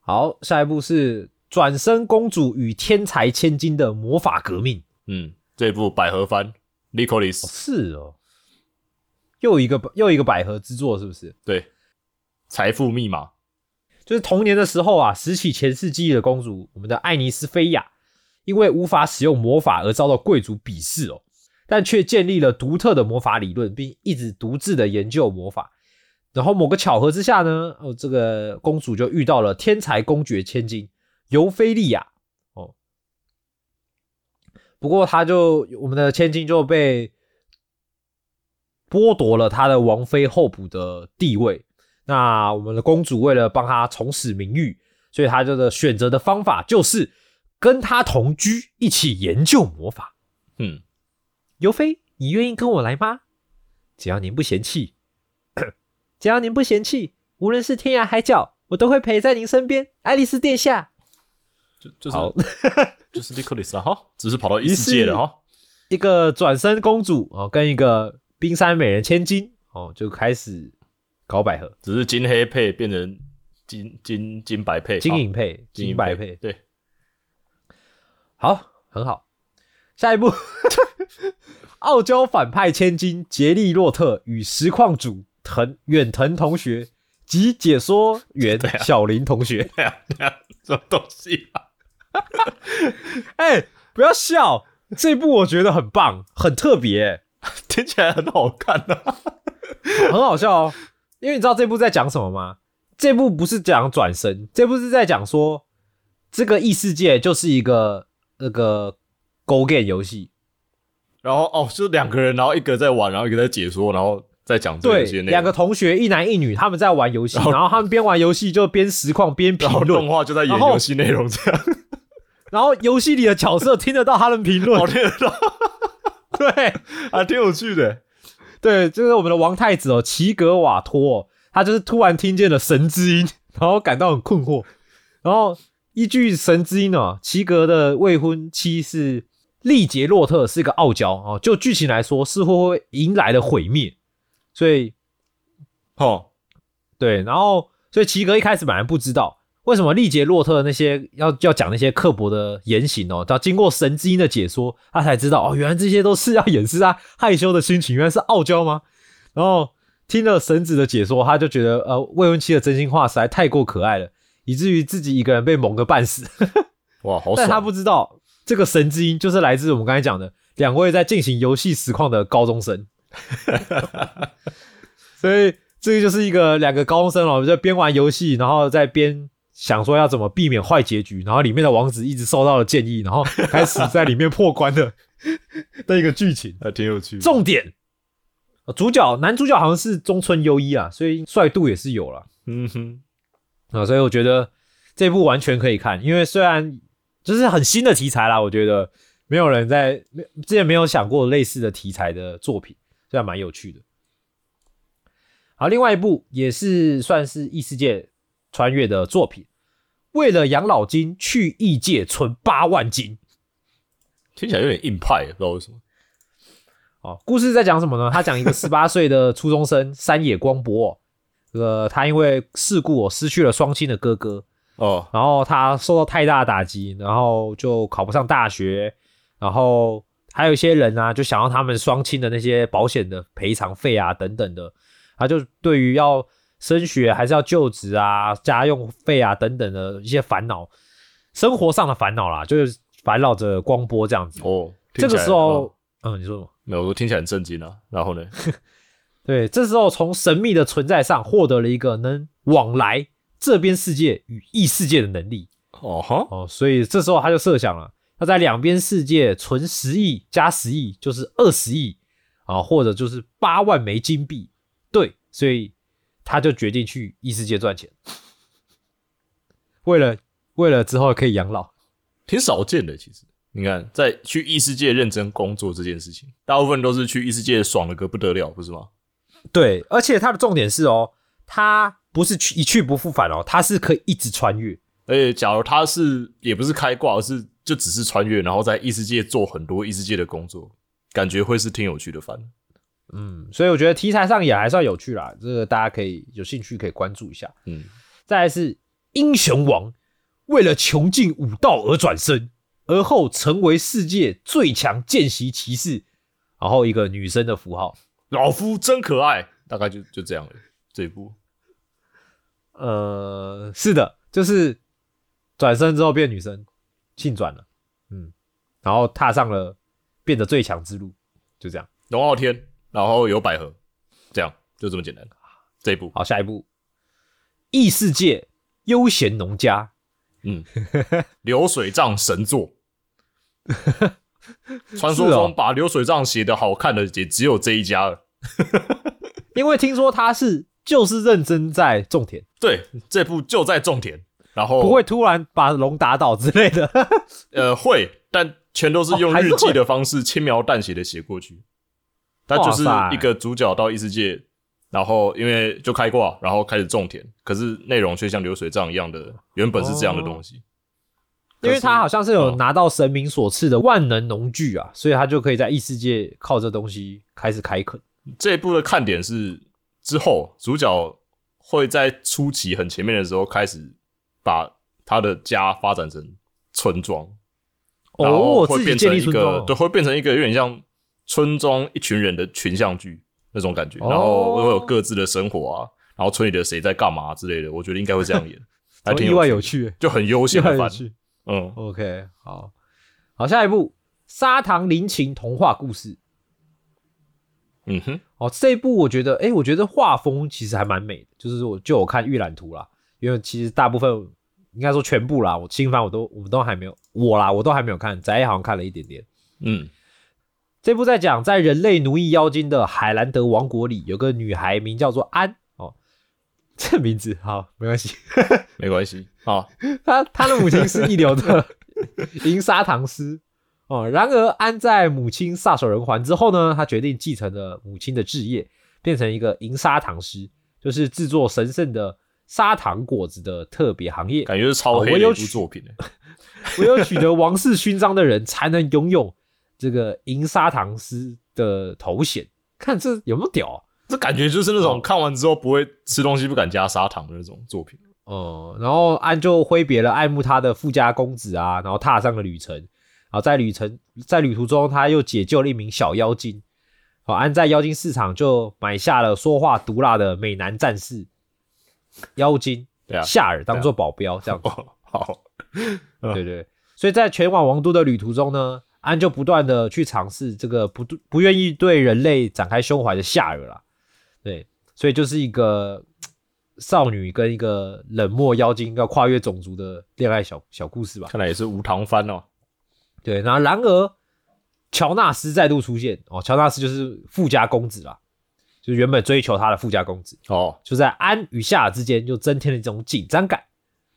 好，下一步是转生公主与天才千金的魔法革命。嗯，这部百合番哦 Licolis，是哦，又一个又一个百合之作，是不是？对，财富密码，就是童年的时候啊，拾起前世记忆的公主，我们的艾尼斯菲亚，因为无法使用魔法而遭到贵族鄙视哦，但却建立了独特的魔法理论，并一直独自的研究魔法。然后某个巧合之下呢，哦，这个公主就遇到了天才公爵千金尤菲利亚哦。不过她就我们的千金就被剥夺了他的王妃候补的地位。那我们的公主为了帮他重拾名誉，所以他这个选择的方法就是跟他同居，一起研究魔法。嗯，尤飞，你愿意跟我来吗？只要您不嫌弃，只要您不嫌弃，无论是天涯海角，我都会陪在您身边，爱丽丝殿下。就就是好，就是啊，哈，只是跑到异世界了哈。一个转身公主哦，跟一个冰山美人千金哦，就开始搞百合，只是金黑配变成金金金白配，金好银配、金白配，对，好，很好。下一步，傲娇反派千金杰利洛特与实况主藤远藤同学及解说员小林同学。对啊，对啊，什么东西啊？哎、不要笑，这部我觉得很棒，很特别、听起来很好看啊。很好笑哦。因为你知道这部在讲什么吗？这部不是讲转身，这部是在讲说这个异世界就是一个那个 Go Game 游戏，然后哦，就两个人，然后一个在玩，然后一个在解说，然后再讲这个对游戏的，内容。两个同学一男一女，他们在玩游戏，然后他们边玩游戏就边实况边评论。动，画就在演游戏内容这样，然后游戏里的角色听得到他们评论。好，听得到，对。还挺有趣的。对，就是我们的王太子哦，齐格瓦托、哦，他就是突然听见了神之音，然后感到很困惑，然后依据神之音哦，齐格的未婚妻是利杰洛特，是一个傲娇哦，就剧情来说，似乎会迎来了毁灭，所以哦，对，然后所以齐格一开始本来不知道为什么利杰洛特那些要要讲那些刻薄的言行哦，到经过神之音的解说，他才知道哦，原来这些都是要掩饰他害羞的心情，原来是傲娇吗？然后听了神子的解说，他就觉得呃未婚妻的真心话实在太过可爱了，以至于自己一个人被萌个半死。哇，好 爽！但他不知道这个神之音就是来自我们刚才讲的两位在进行游戏实况的高中生，所以这个就是一个两个高中生哦，就边玩游戏，然后在边想说要怎么避免坏结局，然后里面的王子一直收到了建议，然后开始在里面破关的 的一个剧情。还挺有趣的。重点，呃主角男主角好像是中村优一啊，所以帅度也是有了。嗯哼，啊，所以我觉得这部完全可以看，因为虽然就是很新的题材啦，我觉得没有人在没之前没有想过类似的题材的作品，这样蛮有趣的。好，另外一部也是算是异世界穿越的作品，为了养老金去异界存八万金。听起来有点硬派，不知道为什么。哦，故事在讲什么呢？他讲一个十八岁的初中生山野光博、哦，这个他因为事故哦失去了双亲的哥哥，哦，然后他受到太大的打击，然后就考不上大学，然后还有一些人啊，就想要他们双亲的那些保险的赔偿费啊等等的，他就对于要升学还是要就职啊、家用费啊等等的一些烦恼，生活上的烦恼啦，就是烦恼着光波这样子。哦，这个时候哦，嗯，你说什么？没有，我说听起来很震惊啊。然后呢？对，这时候从神秘的存在上获得了一个能往来这边世界与异世界的能力。哦哈，哦，所以这时候他就设想了，他在两边世界存十亿加十亿，就是二十亿啊，或者就是八万枚金币。对，所以他就决定去异世界赚钱，为了为了之后可以养老。挺少见的。其实你看，在去异世界认真工作这件事情，大部分都是去异世界爽了个不得了，不是吗？对，而且他的重点是哦，他不是去一去不复返哦，他是可以一直穿越。而且，假如他是也不是开挂，而是就只是穿越，然后在异世界做很多异世界的工作，感觉会是挺有趣的番。嗯，所以我觉得题材上也还算有趣啦，这个大家可以有兴趣可以关注一下。嗯，再来是英雄王，为了穷尽武道而转身，而后成为世界最强见习骑士，然后一个女生的符号。老夫真可爱，大概就就这样了。这一部呃，是的，就是转身之后变女生，性转了，嗯，然后踏上了变得最强之路，就这样。龙傲天，然后有百合，这样就这么简单。这一步，好，下一步，异世界悠闲农家，嗯，流水账神作。传说中把流水账写的好看的也只有这一家了。因为听说他是就是认真在种田，对，这部就在种田，然后不会突然把龙打倒之类的。呃会，但全都是用日记的方式轻描淡写的写过去。他就是一个主角到异世界，然后因为就开挂，然后开始种田，可是内容却像流水账一样的，原本是这样的东西。因为他好像是有嗯拿到神明所赐的万能农具啊，所以他就可以在异世界靠这东西开始开垦。这一部的看点是之后主角会在初期很前面的时候开始把他的家发展成村庄，然后会变成一个对，会变成一个有点像村庄一群人的群像剧那种感觉，哦。然后会有各自的生活啊，然后村里的谁在干嘛之类的，我觉得应该会这样演，还挺哦意外有有趣。的，就很悠闲的番，外有趣。嗯，OK，好，好，下一部《砂糖林情童话故事》。嗯哼，哦，这一部我觉得，哎、我觉得画风其实还蛮美的，就是我就我看预览图啦，因为其实大部分应该说全部啦，我新番我都我们都还没有，我啦我都还没有看，宅好像看了一点点。嗯，这部在讲在人类奴役妖精的海兰德王国里，有个女孩名叫做安哦，这名字好没关系，没关系好，她她的母亲是一流的 银砂糖师哦。然而安在母亲撒手人寰之后呢，他决定继承了母亲的置业，变成一个银砂糖师，就是制作神圣的砂糖果子的特别行业。感觉是超黑的一部作品 欸唯有取得王室勋章的人，才能拥有这个银砂糖师的头衔。看这有没有屌、啊？这感觉就是那哦种看完之后不会吃东西不敢加砂糖的那种作品。哦、然后安就挥别了爱慕他的富家公子啊，然后踏上了旅程。然后在旅程在旅途中，他又解救了一名小妖精。好，安在妖精市场就买下了说话毒辣的美男战士妖精夏尔当做保镖，这样子。哦，好，对对，所以在前往王都的旅途中呢，安就不断的去尝试这个不不愿意对人类展开胸怀的夏尔啦。对，所以就是一个少女跟一个冷漠妖精要跨越种族的恋爱小小故事吧。看来也是无糖番哦。对，然后然而乔纳斯再度出现哦，乔纳斯就是富家公子啦，就是原本追求他的富家公子。哦，就在安与夏尔之间就增添了一种紧张感，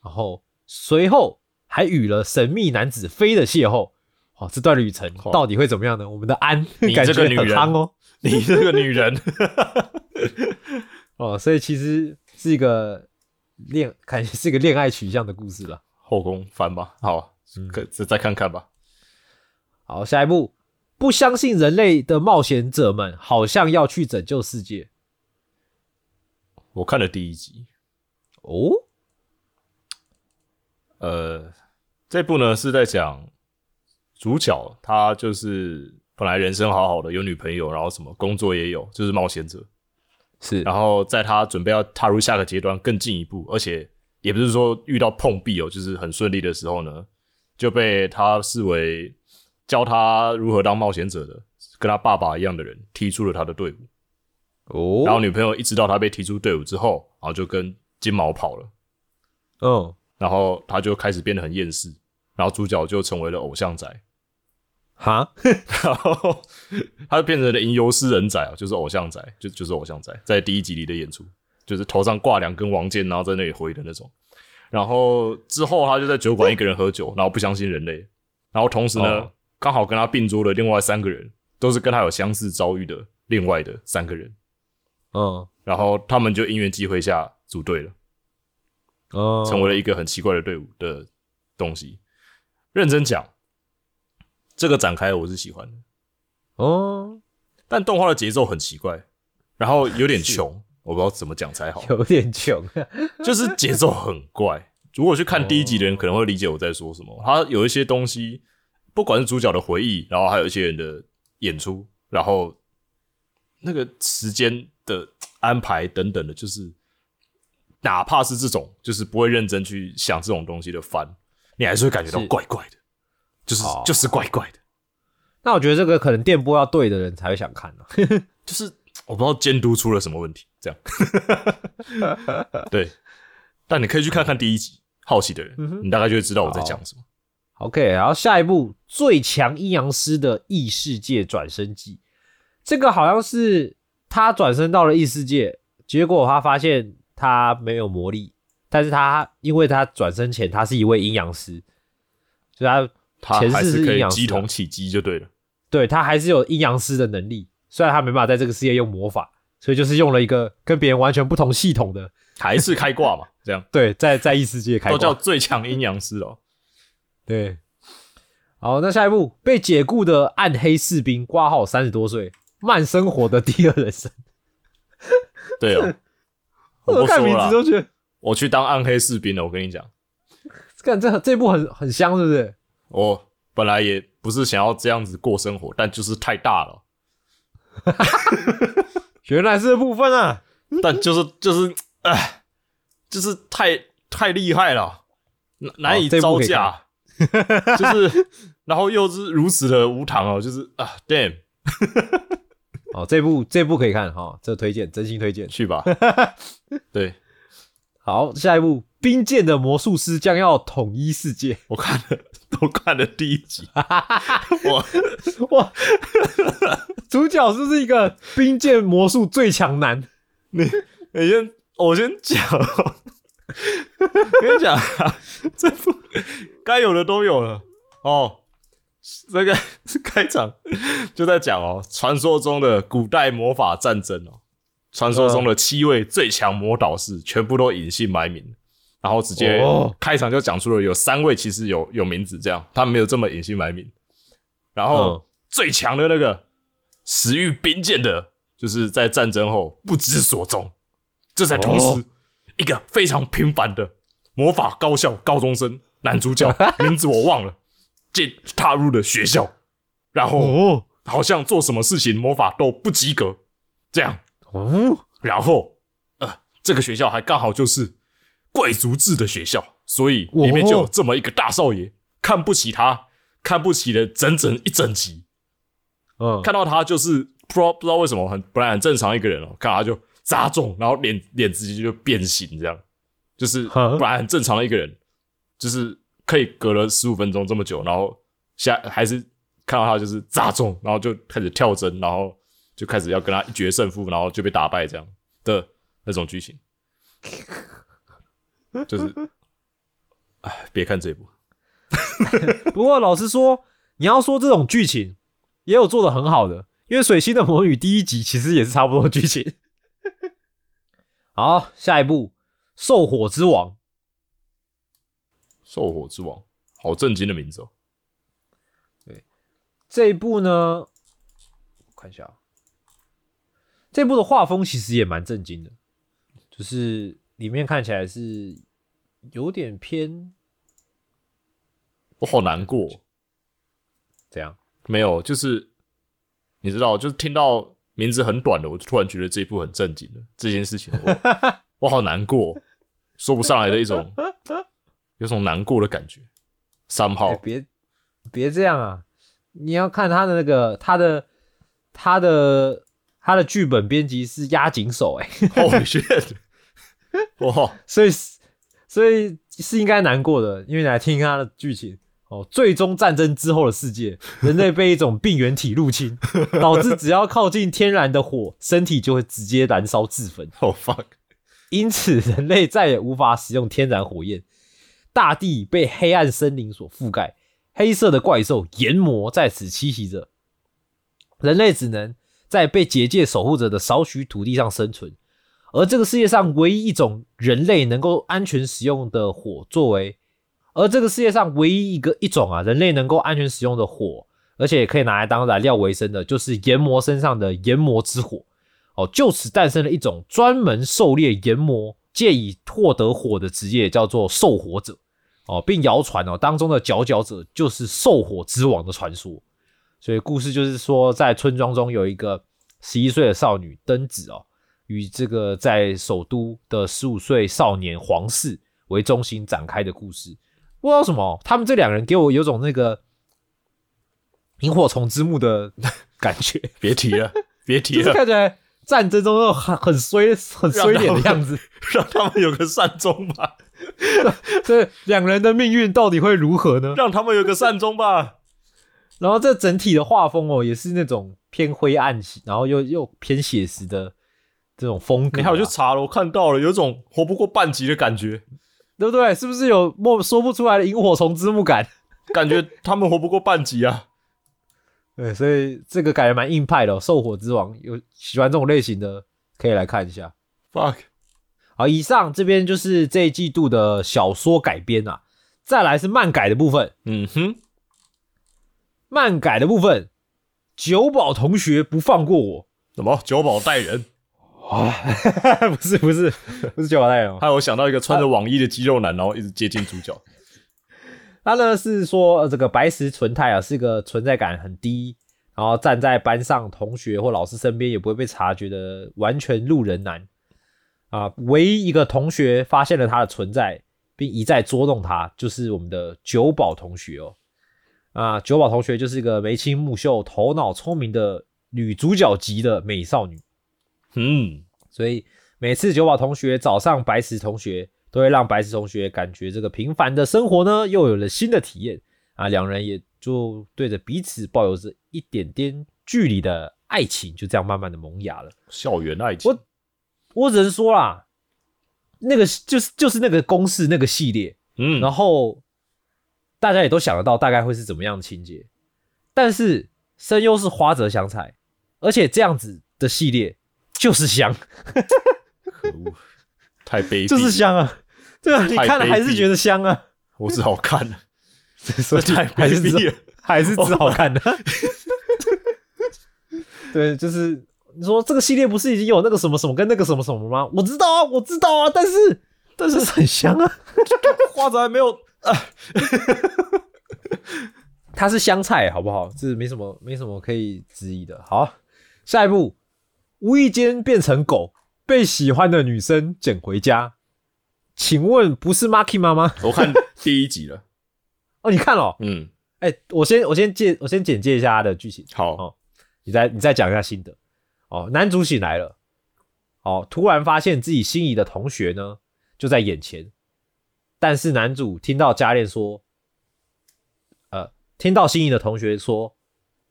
然后随后还与了神秘男子飞的邂逅。哦，这段旅程哦到底会怎么样呢？我们的安你这个女人哦，你这个女人，哦，所以其实是一个恋，感觉是一个恋爱取向的故事了。后宫番吧。好，嗯可再再看看吧。好，下一步，不相信人类的冒险者们好像要去拯救世界我看了第一集，哦。呃，这部呢是在讲主角他就是本来人生好好的，有女朋友，然后什么工作也有，就是冒险者。是然后在他准备要踏入下个阶段更进一步，而且也不是说遇到碰壁哦，就是很顺利的时候呢，就被他视为教他如何当冒险者的，跟他爸爸一样的人踢出了他的队伍。哦，然后女朋友一知道他被踢出队伍之后，然后就跟金毛跑了，嗯，然后他就开始变得很厌世，然后主角就成为了偶像仔，哈，然后他就变成了吟游诗人仔啊，就是偶像仔，就就是偶像仔，在第一集里的演出，就是头上挂两根王剑，然后在那里挥的那种。然后之后他就在酒馆一个人喝酒，然后不相信人类，然后同时呢哦，刚、好跟他并桌的另外三个人都是跟他有相似遭遇的另外的三个人，嗯，然后他们就因缘际会下组队了。哦，成为了一个很奇怪的队伍的东西。认真讲，这个展开我是喜欢的，哦，但动画的节奏很奇怪，然后有点穷，我不知道怎么讲才好，有点穷，就是节奏很怪。如果去看第一集的人可能会理解我在说什么。他有一些东西，不管是主角的回忆，然后还有一些人的演出，然后那个时间的安排等等的，就是哪怕是这种就是不会认真去想这种东西的番，你还是会感觉到怪怪的，就是哦。就是怪怪的，那我觉得这个可能电波要对的人才会想看呢、就是我不知道监督出了什么问题，这样。对，但你可以去看看第一集，好奇的人，你大概就会知道我在讲什么。OK，然后下一步《最强阴阳师的异世界转生记》，这个好像是他转身到了异世界，结果他发现他没有魔力，但是他因为他转身前他是一位阴阳师，所以他他前世还是可以是阴阳师啊鸡同起鸡就对了。对他还是有阴阳师的能力，虽然他没办法在这个世界用魔法，所以就是用了一个跟别人完全不同系统的，还是开挂嘛，这样 对，在在异世界开挂都叫。最强阴阳师哦。对，好，那下一步被解雇的暗黑士兵挂号三十多岁，慢生活的第二人生。对哦，我不看名字都觉得，我去当暗黑士兵了。我跟你讲，看这这部很很香，是不是？我本来也不是想要这样子过生活，但就是太大了，原来是这部分啊！但就是就是哎，就是太太厉害了，难难以招架。就是，然后又是如此的无糖哦，就是啊，damn，哦，这部这部可以看哈、哦，这推荐，真心推荐。去吧。对好，下一部《冰剑的魔术师》将要统一世界。我看了，都看了第一集，我哇，主角是不是一个冰剑魔术最强男？你你先，我先讲哦。跟你讲、啊，这部该有的都有了哦。这个 开场就在讲哦，传说中的古代魔法战争哦，传说中的七位最强魔导士全部都隐姓埋名，然后直接哦开场就讲出了有三位其实有有名字，这样他们没有这么隐姓埋名。然后嗯最强的那个食欲冰剑的，就是在战争后不知所踪。这在同时，哦一个非常平凡的魔法高校高中生男主角，名字我忘了，进踏入了学校，然后哦。好像做什么事情魔法都不及格，这样，哦，然后呃，这个学校还刚好就是贵族制的学校，所以里面就有这么一个大少爷，看不起他，看不起了整整一整集，嗯，看到他就是不知道不知道为什么很本来很正常一个人哦，看他就砸中，然后脸脸直接就变形，这样。就是呵本来很正常的一个人，就是可以隔了十五分钟这么久，然后下还是看到他就是砸中，然后就开始跳针，然后就开始要跟他一决胜负，然后就被打败这样的那种剧情，就是，哎，别看这一部，不过老实说，你要说这种剧情也有做的很好的，因为《水星的魔女》第一集其实也是差不多剧情。好，下一部《兽火之王》。兽火之王，好震惊的名字哦。对这一部呢，我看一下啊，这部的画风其实也蛮震惊的，就是里面看起来是有点偏我好难过，怎样？没有，就是你知道，就是听到名字很短的，我就突然觉得这一部很正经的这件事情我，我好难过，说不上来的一种有种难过的感觉。三号哎别别这样啊！你要看他的那个他的他的他的剧本编辑是押井守哎、Holy shit！哇，所以所以是应该难过的，因为你来听他的剧情哦。最终战争之后的世界，人类被一种病原体入侵，导致只要靠近天然的火，身体就会直接燃烧自焚。Oh fuck！因此，人类再也无法使用天然火焰，大地被黑暗森林所覆盖，黑色的怪兽炎魔在此栖息着，人类只能在被结界守护者的少许土地上生存。而这个世界上唯一一种人类能够安全使用的火，作为，而这个世界上唯一一个一种啊，人类能够安全使用的火，而且也可以拿来当燃料为生的，就是炎魔身上的炎魔之火。哦，就此诞生了一种专门狩猎炎魔，借以获得火的职业，叫做兽火者。哦，并谣传哦，当中的佼佼者就是兽火之王的传说。所以故事就是说，在村庄中有一个十一岁的少女登子哦，与这个在首都的十五岁少年皇室为中心展开的故事。不知道什么，他们这两人给我有种那个萤火虫之墓的 感觉。别提了，别提了，看起来战争中那种很很衰、很衰脸的样子。让他们有个善终吧，这两人的命运到底会如何呢？让他们有个善终吧。然后这整体的画风哦，也是那种偏灰暗，然后又又偏写实的这种风格、啊。你还有去查了，我看到了，有一种活不过半集的感觉，对不对？是不是有莫说不出来的萤火虫之木感？感觉他们活不过半集啊。对，所以这个感觉蛮硬派的、哦，《兽火之王》有喜欢这种类型的，可以来看一下。Fuck，好，以上这边就是这一季度的小说改编啊，再来是漫改的部分。嗯哼，漫改的部分，九保同学不放过我什么九保带人？啊！不是不是不是九保代人哦，还有想到一个穿着网衣的肌肉男，然后一直接近主角。他呢是说、呃这个白石纯太啊是一个存在感很低，然后站在班上同学或老师身边也不会被察觉的完全路人男啊。唯一一个同学发现了他的存在，并一再捉弄他，就是我们的九保同学哦。啊，九保同学就是一个眉清目秀、头脑聪明的女主角级的美少女。嗯，所以每次九保同学找上白石同学，都会让白石同学感觉这个平凡的生活呢，又有了新的体验啊。两人也就对着彼此抱有着一点点距离的爱情，就这样慢慢的萌芽了。校园爱情。我我只能说啦，那个就是就是那个公式那个系列，嗯，然后大家也都想得到大概会是怎么样的情节，但是声优是花泽香菜，而且这样子的系列就是香。可恶，太卑鄙，就是，香啊！对啊，你看了还是觉得香啊，我只好看了，所以这太还是只还是只好看的。对，就是你说这个系列不是已经有那个什么什么跟那个什么什么吗？我知道啊，我知道啊，但是但是很香啊，花子还没有啊。它是香菜，好不好？这没什么没什么可以质疑的。好，下一步，无意间变成狗，被喜欢的女生捡回家。请问不是 Marky 妈吗？我看第一集了，哦，你看了哦？嗯，哎、我先我先介我先简介一下它的剧情。好，哦你再你再讲一下心得。哦，男主醒来了，哦，突然发现自己心仪的同学呢就在眼前，但是男主听到佳恋说，呃，听到心仪的同学说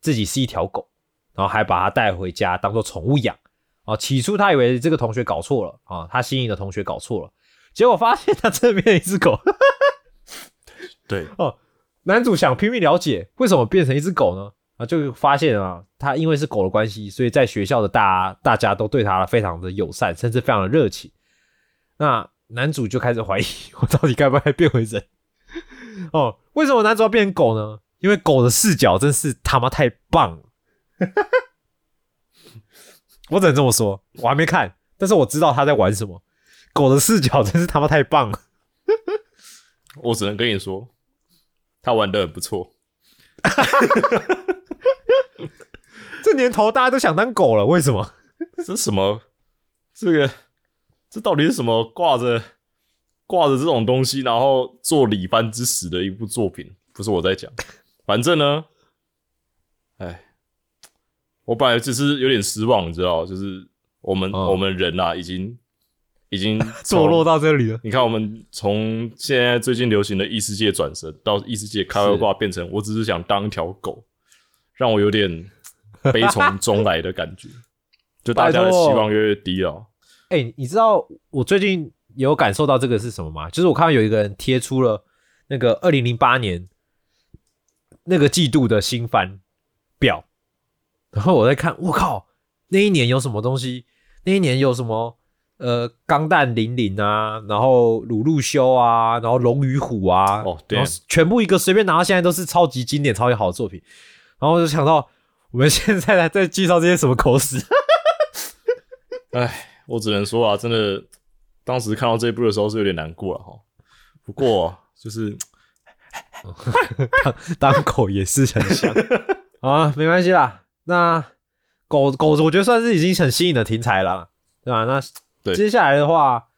自己是一条狗，然后还把它带回家当做宠物养。哦，起初他以为这个同学搞错了啊、他心仪的同学搞错了，结果发现他真的变成一只狗。对 哦，男主想拼命了解为什么变成一只狗呢？啊，就发现啊，他因为是狗的关系，所以在学校的大大家都对他非常的友善，甚至非常的热情。那男主就开始怀疑，我到底该不该变回人？哦，为什么男主要变成狗呢？因为狗的视角真是他妈太棒了。我只能这么说，我还没看，但是我知道他在玩什么。狗的视角真是他妈太棒了。我只能跟你说，他玩的很不错。这年头大家都想当狗了，为什么？这什么？这个这到底是什么？挂着挂着这种东西，然后做李班之死的一部作品，不是我在讲。反正呢，哎，我本来只是有点失望，你知道，就是我们、哦我们人啊，已经已经 坐落到。到这里了。你看，我们从现在最近流行的异世界转身到异世界开外挂，变成我只是想当一条狗，让我有点 悲从中来的感觉。就大家的期望越来越低了。哎、你知道我最近有感受到这个是什么吗？就是我看到有一个人贴出了那个二零零八年那个季度的新番表，然后我在看，我靠，那一年有什么东西？那一年有什么？呃，钢弹零零啊，然后鲁路修啊，然后龙与虎啊，哦对全部一个随便拿到，现在都是超级经典、超级好的作品。然后我就想到，我们现在在在介绍这些什么狗屎？哎，我只能说啊，真的，当时看到这一部的时候是有点难过了哈。不过就是 当狗也是很香 啊，没关系啦。那狗狗子，我觉得算是已经很新颖的题材了，对吧？那对接下来的话，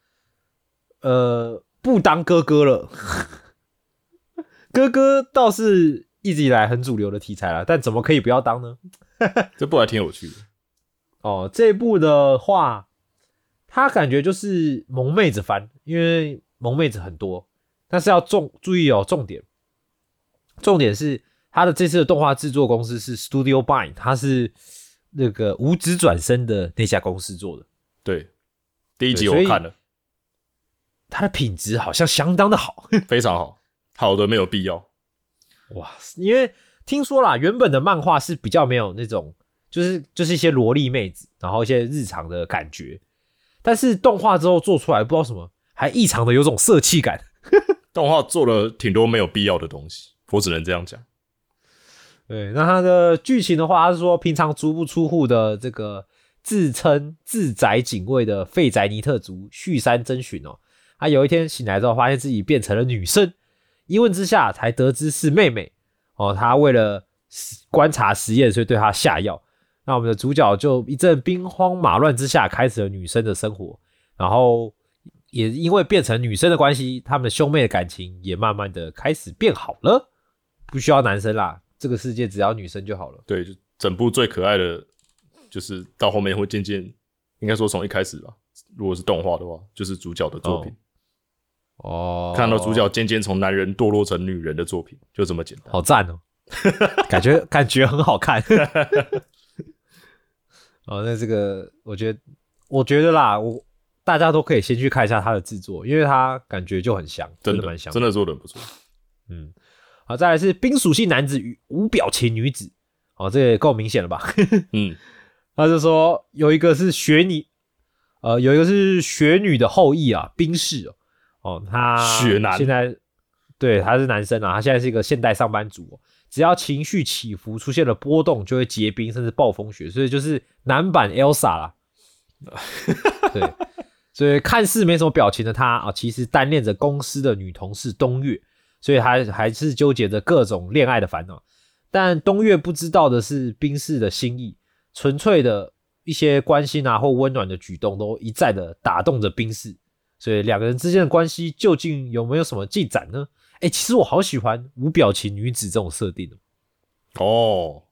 呃，不当哥哥了。哥哥倒是一直以来很主流的题材了，但怎么可以不要当呢？这部还挺有趣的。哦，这部的话，他感觉就是萌妹子番，因为萌妹子很多，但是要重注意哦，重点，重点是他的这次的动画制作公司是 Studio Bind，它是那个五指转身的那家公司做的，对，第一集我看了，它的品质好像相当的好。非常好，好的没有必要。哇，因为听说啦，原本的漫画是比较没有那种，就是就是一些萝莉妹子，然后一些日常的感觉，但是动画之后做出来，不知道什么，还异常的有种色气感。动画做了挺多没有必要的东西，我只能这样讲。对，那它的剧情的话，他是说平常足不出户的这个自称自宅警卫的废宅尼特族旭山真寻哦，他有一天醒来之后，发现自己变成了女生，一问之下才得知是妹妹哦。他为了观察实验，所以对她下药。那我们的主角就一阵兵荒马乱之下，开始了女生的生活，然后也因为变成女生的关系，他们兄妹的感情也慢慢的开始变好了，不需要男生啦，这个世界只要女生就好了。对，就整部最可爱的，就是到后面会渐渐，应该说从一开始吧，如果是动画的话，就是主角的作品，哦，看到主角渐渐从男人堕落成女人的作品，就这么简单。好赞哦，感觉感觉很好看。哦，那这个我觉得，我觉得啦，我大家都可以先去看一下他的制作，因为他感觉就很香，真的蛮香。真的做的不错。嗯，好，再来是冰属性男子与无表情女子，哦，这也够明显了吧？嗯，他就说有一个是雪女，呃，有一个是雪女的后裔啊，冰室哦，哦，他雪男。现在对他是男生啊，他现在是一个现代上班族、哦，只要情绪起伏出现了波动，就会结冰甚至暴风雪，所以就是男版 Elsa 啦。对，所以看似没什么表情的他啊，其实单恋着公司的女同事东月，所以还还是纠结着各种恋爱的烦恼。但东岳不知道的是冰室的心意，纯粹的一些关心啊或温暖的举动，都一再的打动着冰室。所以两个人之间的关系究竟有没有什么进展呢？哎、其实我好喜欢无表情女子这种设定哦，哦，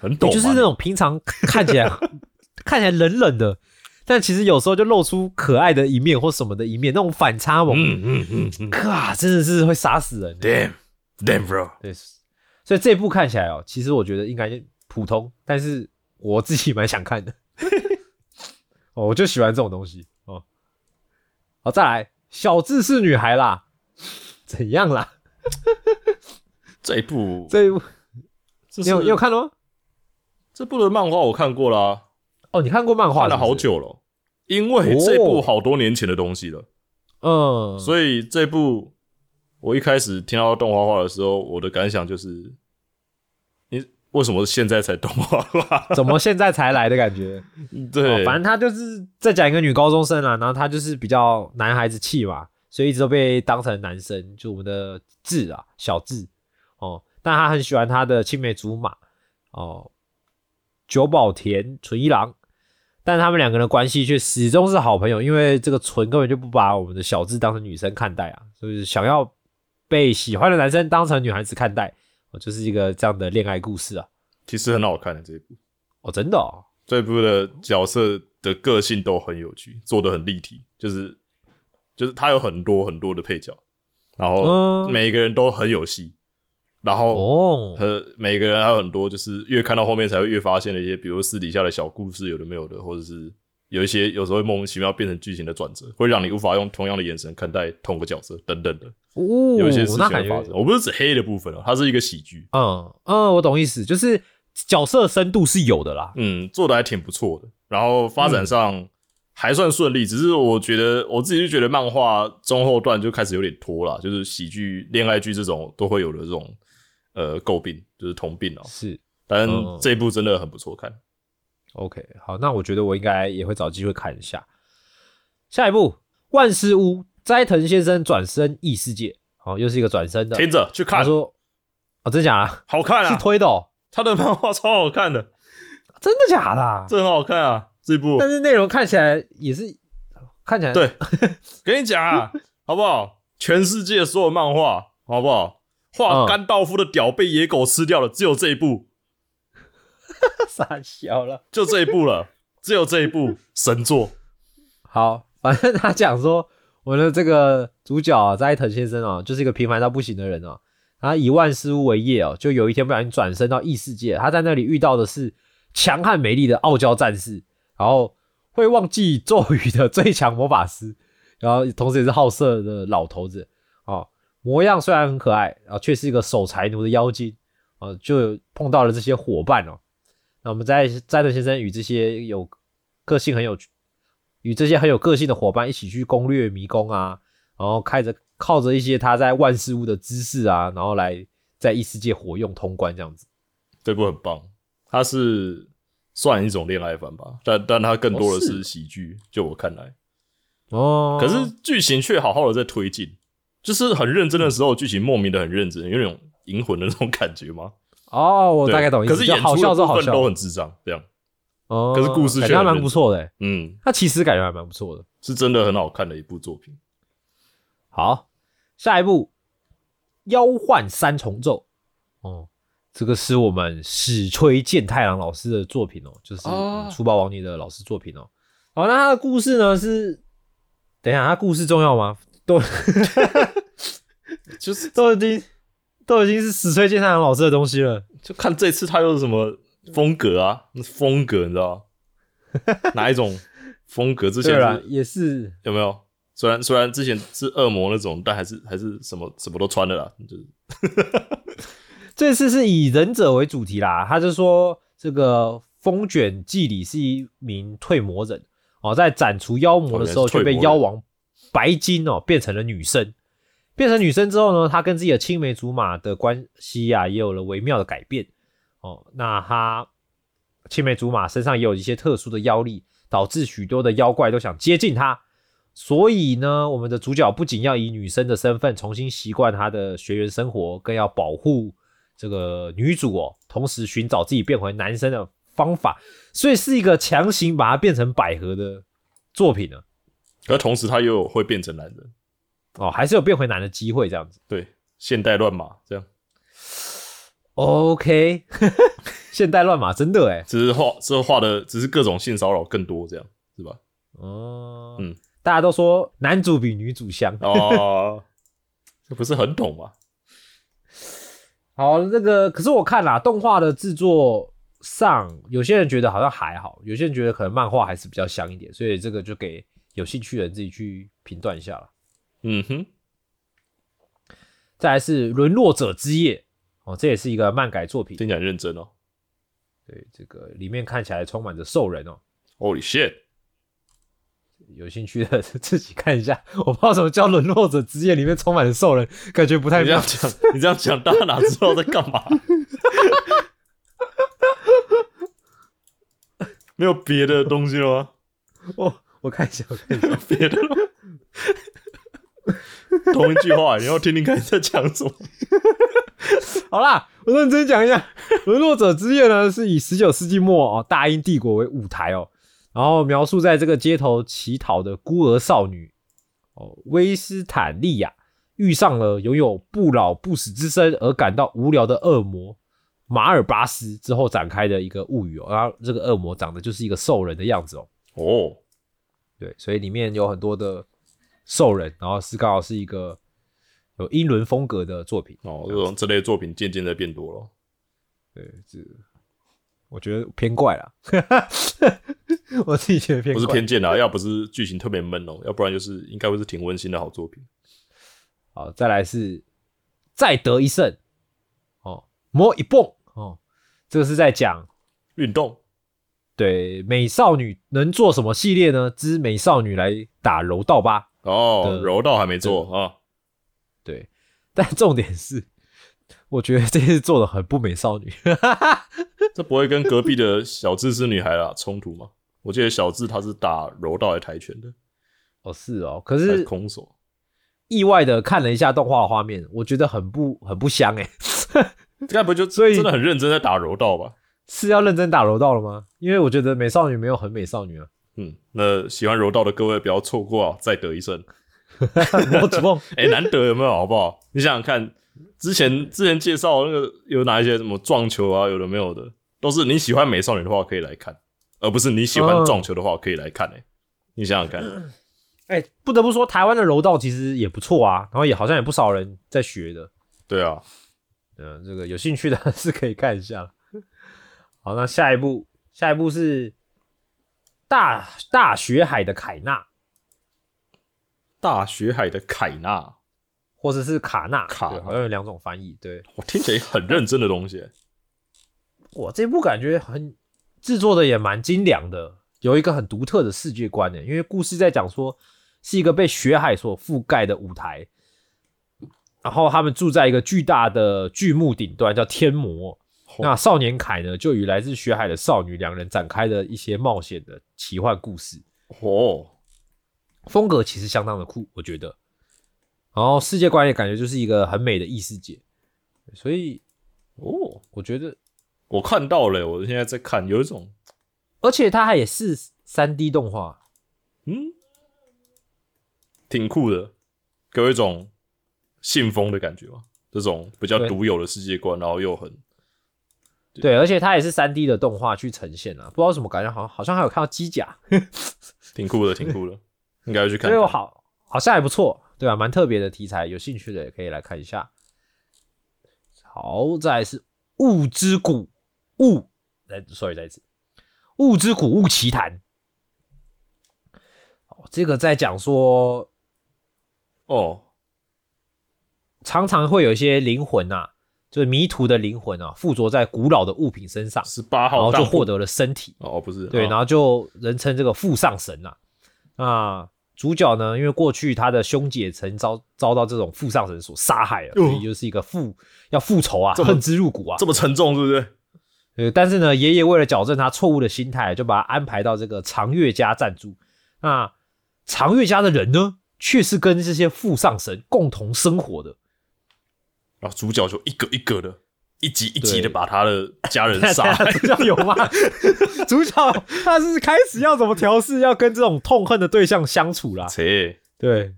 很懂啊，就是那种平常看起来 看起来冷冷的，但其实有时候就露出可爱的一面或什么的一面，那种反差萌，嗯嗯嗯嗯咔，真的是会杀死人。，damn damn bro，对，所以这部看起来哦，其实我觉得应该普通，但是我自己蛮想看的。哦，我就喜欢这种东西哦。好，再来，小智是女孩啦，怎样啦？这一部这一部你有你有看了吗？这部的漫画我看过啦，哦，你看过漫画看了好。久了，因为这部好多年前的东西了，嗯，所以这部我一开始听到动画化的时候，我的感想就是，你为什么现在才动画化？怎么现在才来的感觉？对，哦反正他就是在讲一个女高中生啦，然后他就是比较男孩子气嘛，所以一直都被当成男生，就我们的智啊，小智哦，但他很喜欢他的青梅竹马哦，久保田纯一郎，但他们两个人的关系却始终是好朋友，因为这个纯根本就不把我们的小智当成女生看待啊，就是想要被喜欢的男生当成女孩子看待，哦，就是一个这样的恋爱故事啊，其实很好看的这一部，哦，真的哦，这部的角色的个性都很有趣，做的很立体，就是就是他有很多很多的配角，然后嗯。每个人都很有戏，然后哦，和每个人还有很多，就是越看到后面才会越发现的一些，比如私底下的小故事，有的没有的，或者是有一些有时候会莫名其妙变成剧情的转折，会让你无法用同样的眼神看待同个角色等等的，哦，有一些事情发生。我不是指黑的部分啊，它是一个喜剧，嗯嗯，我懂意思，就是角色深度是有的啦。嗯，做的还挺不错的，然后发展上还算顺利，只是我觉得我自己就觉得漫画中后段就开始有点拖了，就是喜剧、恋爱剧这种都会有的这种呃诟病，就是通病啊。是但嗯这一部真的很不错看。OK，好，那我觉得我应该也会找机会看一下。下一部，万事屋斋藤先生转身异世界，好、又是一个转身的。听着去看，他说：“哦，真假啊？好看啊！是推的哦，他的漫画超好看的，真的假的啊、这很好看啊！这一部但是内容看起来也是看起来对，跟你讲啊，好不好？全世界所有漫画，好不好？画嗯甘道夫的屌被野狗吃掉了，只有这一部，傻笑了。就这一部了，只有这一部神作。好，反正他讲说，我的这个主角啊，斋藤先生啊，就是一个平凡到不行的人啊。他以万事屋为业哦，就有一天不小心转身到异世界，他在那里遇到的是强悍美丽的傲娇战士，然后会忘记咒语的最强魔法师，然后同时也是好色的老头子哦。模样虽然很可爱，然后却是一个守财奴的妖精啊，就碰到了这些伙伴哦。那我们在斋藤先生与这些有个性很有与这些很有个性的伙伴一起去攻略迷宫啊，然后开着靠着一些他在万事屋的知识啊，然后来在异世界活用通关这样子。这部很棒，它是算一种恋爱番吧，但但它更多的是喜剧，就我看来。哦，可是剧情却好好的在推进，就是很认真的时候，剧情莫名的很认真，有那种银魂的那种感觉吗？哦，我大概懂意思。可是演出的笑是好笑，部分都很智障，这样，哦，可是故事感觉蛮不错的，嗯，它其实感觉还蛮不错的。是真的很好看的一部作品。好，下一部《妖幻三重奏》哦，这个是我们史吹健太郎老师的作品哦，就是啊粗暴王女的老师作品哦。好，那他的故事呢是，等一下，他故事重要吗？都 就是都已经都已经是死吹健太郎老师的东西了。就看这次他又是什么风格啊？那风格你知道吗？哪一种风格？之前也是有没有？虽然虽然之前是恶魔那种，但还是还是什么什么都穿的啦，就是 这次是以忍者为主题啦，他就说这个风卷纪里是一名退魔人哦，在斩除妖魔的时候却被妖王白金哦变成了女生。变成女生之后呢，她跟自己的青梅竹马的关系呀、也有了微妙的改变哦。那她青梅竹马身上也有一些特殊的妖力，导致许多的妖怪都想接近她。所以呢，我们的主角不仅要以女生的身份重新习惯她的学员生活，更要保护这个女主哦，同时寻找自己变回男生的方法，所以是一个强行把它变成百合的作品呢。可同时他又有会变成男人，哦，还是有变回男的机会这样子。对，现代乱码这样，OK，现代乱码真的哎，只是画这画的只是各种性骚扰更多这样是吧？哦，嗯，大家都说男主比女主香。哦，这不是很懂吗？好，那个可是我看啦，动画的制作上，有些人觉得好像还好，有些人觉得可能漫画还是比较香一点，所以这个就给有兴趣的人自己去评断一下了。嗯哼，再来是《沦落者之夜》哦，这也是一个漫改作品。听起来很认真哦。对，这个里面看起来充满着兽人哦，Holy shit！有兴趣的 自己看一下。我不知道什么叫《沦落者之夜》，里面充满了兽人，感觉不太妙你这样。讲，你这样讲，大家哪知道在干嘛？没有别的东西了吗？哦，我看一下，我看一下。别的了？同一句话，你要听听看你在讲什么。好啦，我认真讲一下，《沦落者之夜》呢是以十九世纪末哦大英帝国为舞台哦，然后描述在这个街头乞讨的孤儿少女哦威斯坦利亚遇上了拥有不老不死之身而感到无聊的恶魔马尔巴斯之后展开的一个物语哦，然后这个恶魔长得就是一个兽人的样子哦，哦，对，所以里面有很多的兽人，然后是刚好是一个有英伦风格的作品。哦，这种这类作品渐渐的变多了。对，这我觉得偏怪啦，我自己觉得偏不。是偏见啦，要不是剧情特别闷哦，要不然就是应该会是挺温馨的好作品。好，再来是再得一胜哦，摸一蹦哦，这个是在讲运动对美少女能做什么系列呢？之美少女来打柔道吧。哦，柔道还没做啊，对，但重点是，我觉得这次做的很不美少女。这不会跟隔壁的小智是女孩啦冲突吗？我记得小智他是打柔道还跆拳的，哦，是哦，可是是空手。意外的看了一下动画的画面，我觉得很不很不香哎，该不就所以真的很认真在打柔道吧？是要认真打柔道了吗？因为我觉得美少女没有很美少女啊。嗯，那喜欢柔道的各位不要错过啊，再得一胜。摸指梦 哎、难得有没有好不好？你想想看，之前之前介绍那个有哪一些什么撞球啊，有的没有的，都是你喜欢美少女的话可以来看，而不是你喜欢撞球的话可以来看、欸。你想想看，哎、不得不说，台湾的柔道其实也不错啊，然后也好像也不少人在学的。对啊，嗯、这个有兴趣的 是可以看一下。好，那下一步下一步是大大雪海的凯纳，大雪海的凯纳，或者是卡纳，卡好像有两种翻译。对，我听起来很认真的东西。哇，这部感觉很制作的也蛮精良的，有一个很独特的世界观的。因为故事在讲说是一个被雪海所覆盖的舞台，然后他们住在一个巨大的巨木顶端，叫天魔。那少年凯呢，就与来自雪海的少女两人展开了一些冒险的奇幻故事，哦，风格其实相当的酷，我觉得。然后世界观也感觉就是一个很美的异世界，所以哦，我觉得，我看到了，我现在在看，有一种而且它还也是三 D 动画，嗯，挺酷的，给我一种信封的感觉嘛。这种比较独有的世界观，然后又很对，而且它也是三 D 的动画去呈现啊，不知道为什么感觉好像好像还有看到机甲，挺酷的，挺酷的，应该去看看。所以我好好像还不错，对啊，蛮特别的题材，有兴趣的也可以来看一下。好，再来是雾之谷雾，来，sorry，再一次，雾之谷雾奇谭。哦，这个在讲说，哦，常常会有一些灵魂啊，就是迷途的灵魂啊，附着在古老的物品身上，十八号然后就获得了身体。哦，不是对，哦然后就人称这个父上神呐、那主角呢，因为过去他的兄姐曾遭遭到这种父上神所杀害了，哦所以就是一个复要复仇啊，恨之入骨啊这。么沉重，是不是？呃，但是呢，爷爷为了矫正他错误的心态，就把他安排到这个长月家暂住。那长月家的人呢，却是跟这些父上神共同生活的。主角就一个一个的，一集一集的把他的家人杀 害。主角有吗？主角他是开始要怎么调试，要跟这种痛恨的对象相处啦。切，对，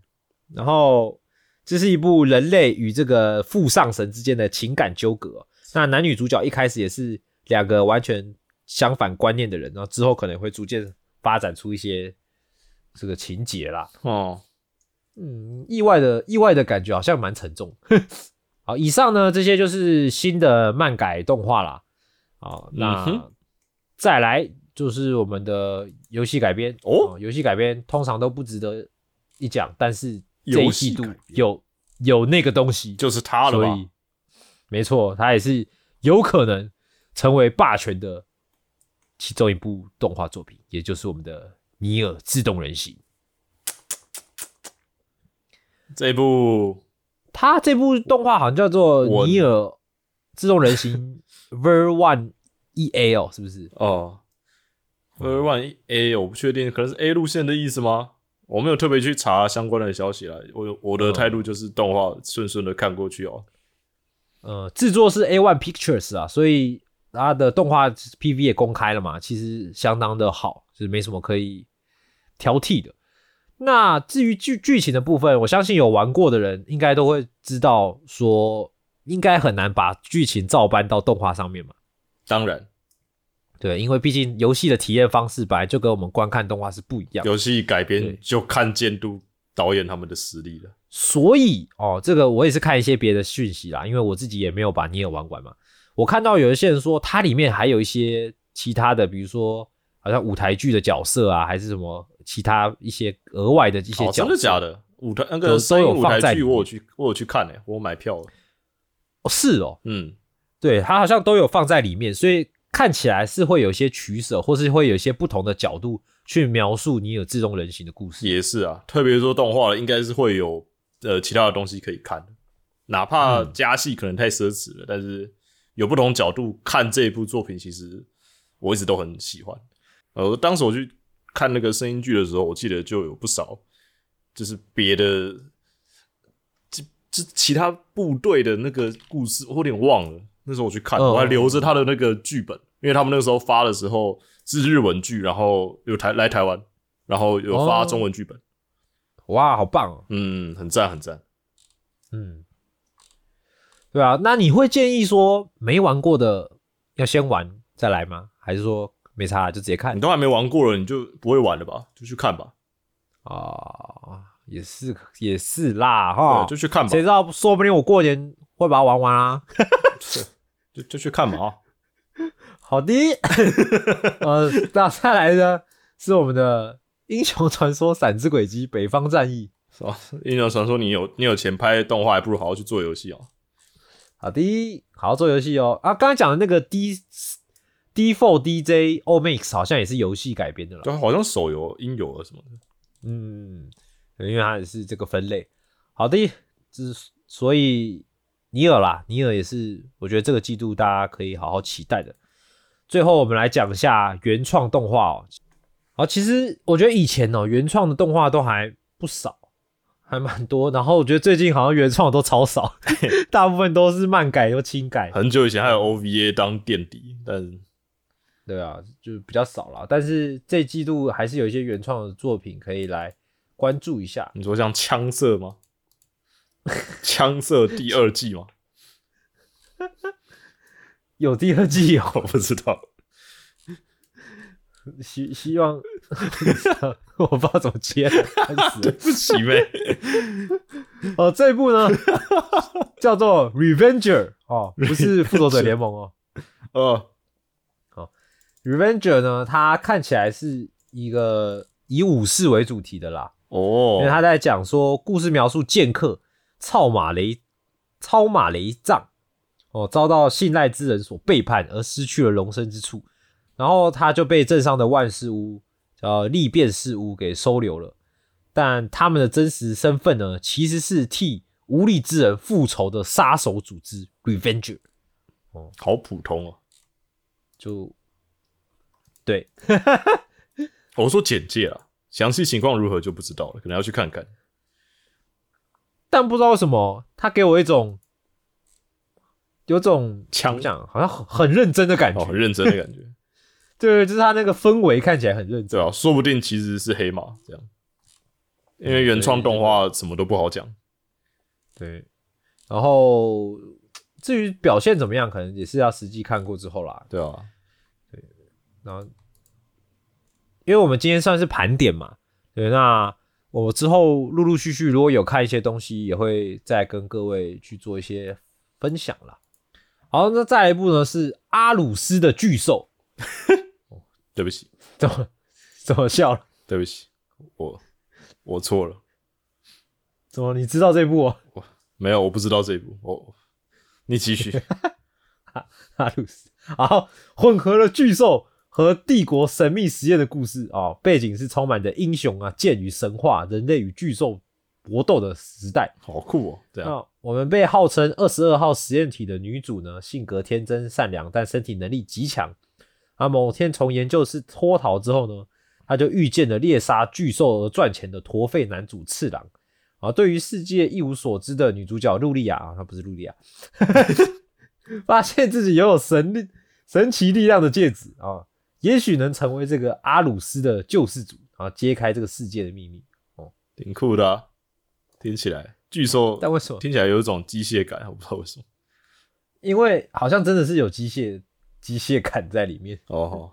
然后这是一部人类与这个父上神之间的情感纠葛。那男女主角一开始也是两个完全相反观念的人，然后之后可能会逐渐发展出一些这个情节啦。哦，嗯，意外的意外的感觉好像蛮沉重。好，以上呢这些就是新的漫改动画啦。好，那、嗯再来就是我们的游戏改编哦游戏改编通常都不值得一讲，但是这一季度有有那个东西，就是它了吧？所以没错，它也是有可能成为霸权的其中一部动画作品，也就是我们的《尼尔：自动人形》。这一部它这部动画好像叫做《尼尔：自动人形 Ver One E A》哦，是不是？哦 v e r One A 我不确定，可能是 A 路线的意思吗？我没有特别去查相关的消息啦。我我的态度就是动画顺顺的看过去哦。呃，制作是 A One Pictures 啊，所以它的动画 PV 也公开了嘛，其实相当的好，就是没什么可以挑剔的。那至于剧剧情的部分，我相信有玩过的人应该都会知道，说应该很难把剧情照搬到动画上面嘛。当然，对，因为毕竟游戏的体验方式本来就跟我们观看动画是不一样的，游戏改编就看监督导演他们的实力了。所以哦，这个我也是看一些别的讯息啦，因为我自己也没有把尼尔玩完嘛。我看到有一些人说，它里面还有一些其他的，比如说好像舞台剧的角色啊，还是什么其他一些额外的一些哦，角色，真的假？的？舞台那个都有舞台剧，我有去，我有去看诶、我买票了。哦，是哦，嗯，对，它好像都有放在里面，所以看起来是会有一些取舍，或是会有一些不同的角度去描述你有自动人形的故事。也是啊，特别说动画了，应该是会有呃其他的东西可以看的，哪怕嗯加戏可能太奢侈了，但是有不同角度看这一部作品，其实我一直都很喜欢。呃，当时我去看那个声音剧的时候，我记得就有不少就是别的，这这其他部队的那个故事，我有点忘了。那时候我去看，嗯我还留着他的那个剧本，因为他们那个时候发的时候是日文剧，然后有台来台湾，然后有发哦中文剧本。哇，好棒哦！嗯，很赞很赞。嗯，对啊，那你会建议说没玩过的要先玩再来吗？还是说没差就直接看你都还没玩过了，你就不会玩了吧？就去看吧，啊？也是也是啦哈，就去看吧谁，知道，说不定我过年会把它玩完啊。就就去看吧啊。好的，呃，那再来呢是我们的英雄传说闪之轨迹北方战役。是吧？英雄传说，你有你有钱拍动画，还不如好好去做游戏哦。好的，好好做游戏哦。啊，刚才讲的那个 D D Four DJ O Mix 好像也是游戏改编的了。就好像手游音游啊什么的。嗯，因为它也是这个分类。好的，之所以尼尔啦，尼尔也是我觉得这个季度大家可以好好期待的。最后我们来讲一下原创动画哦。好，其实我觉得以前哦原创的动画都还不少，还蛮多。然后我觉得最近好像原创的都超少，大部分都是漫改又轻改。很久以前还有 OVA 当垫底，但对啊，就比较少了。但是这季度还是有一些原创的作品可以来关注一下。你说像枪色吗？枪色第二季吗？有第二季哦，我不知道。希希望 我不知道怎么接了，烦死对。不起呗。哦，这一部呢叫做《Revenger》哦，不是复仇者联盟哦。呃，Revenger 呢，它看起来是一个以武士为主题的啦，哦。因为，他在讲说故事描述剑客操马雷操马雷藏哦，遭到信赖之人所背叛而失去了容身之处，然后他就被镇上的万事屋叫利变事屋给收留了，但他们的真实身份呢，其实是替无力之人复仇的杀手组织 Revenger，好普通哦。就对，我说简介啊，详细情况如何就不知道了，可能要去看看。但不知道为什么他给我一种有种枪怎么讲，好像很很认真的感觉哦，，很认真的感觉，对，就是他那个氛围看起来很认真。对啊，说不定其实是黑马这样，因为原创动画什么都不好讲。对，然后至于表现怎么样，可能也是要实际看过之后啦。对啊，然后，因为我们今天算是盘点嘛，对，那我之后陆陆续续如果有看一些东西，也会再跟各位去做一些分享啦。好，那再来一部呢是阿鲁斯的巨兽，对不起，怎么怎么笑了？对不起，我我错了，怎么你知道这部、哦？没有，我不知道这一部。我你继续。阿鲁斯，好，混合了巨兽和帝国神秘实验的故事哦，背景是充满着英雄啊、剑与神话、人类与巨兽搏斗的时代。好酷哦！这样那我们被号称二十二号实验体的女主呢，性格天真善良，但身体能力极强。啊，某天从研究室脱逃之后呢，她就遇见了猎杀巨兽而赚钱的驼背男主次郎。啊，对于世界一无所知的女主角露莉亚啊，她不是露莉亚，发现自己拥有神力、神奇力量的戒指啊，也许能成为这个阿鲁斯的救世主啊，揭开这个世界的秘密。哦挺酷的、啊，听起来巨兽，但为什么？听起来有一种机械感，我不知道为什么。因为好像真的是有机械机械感在里面。哦，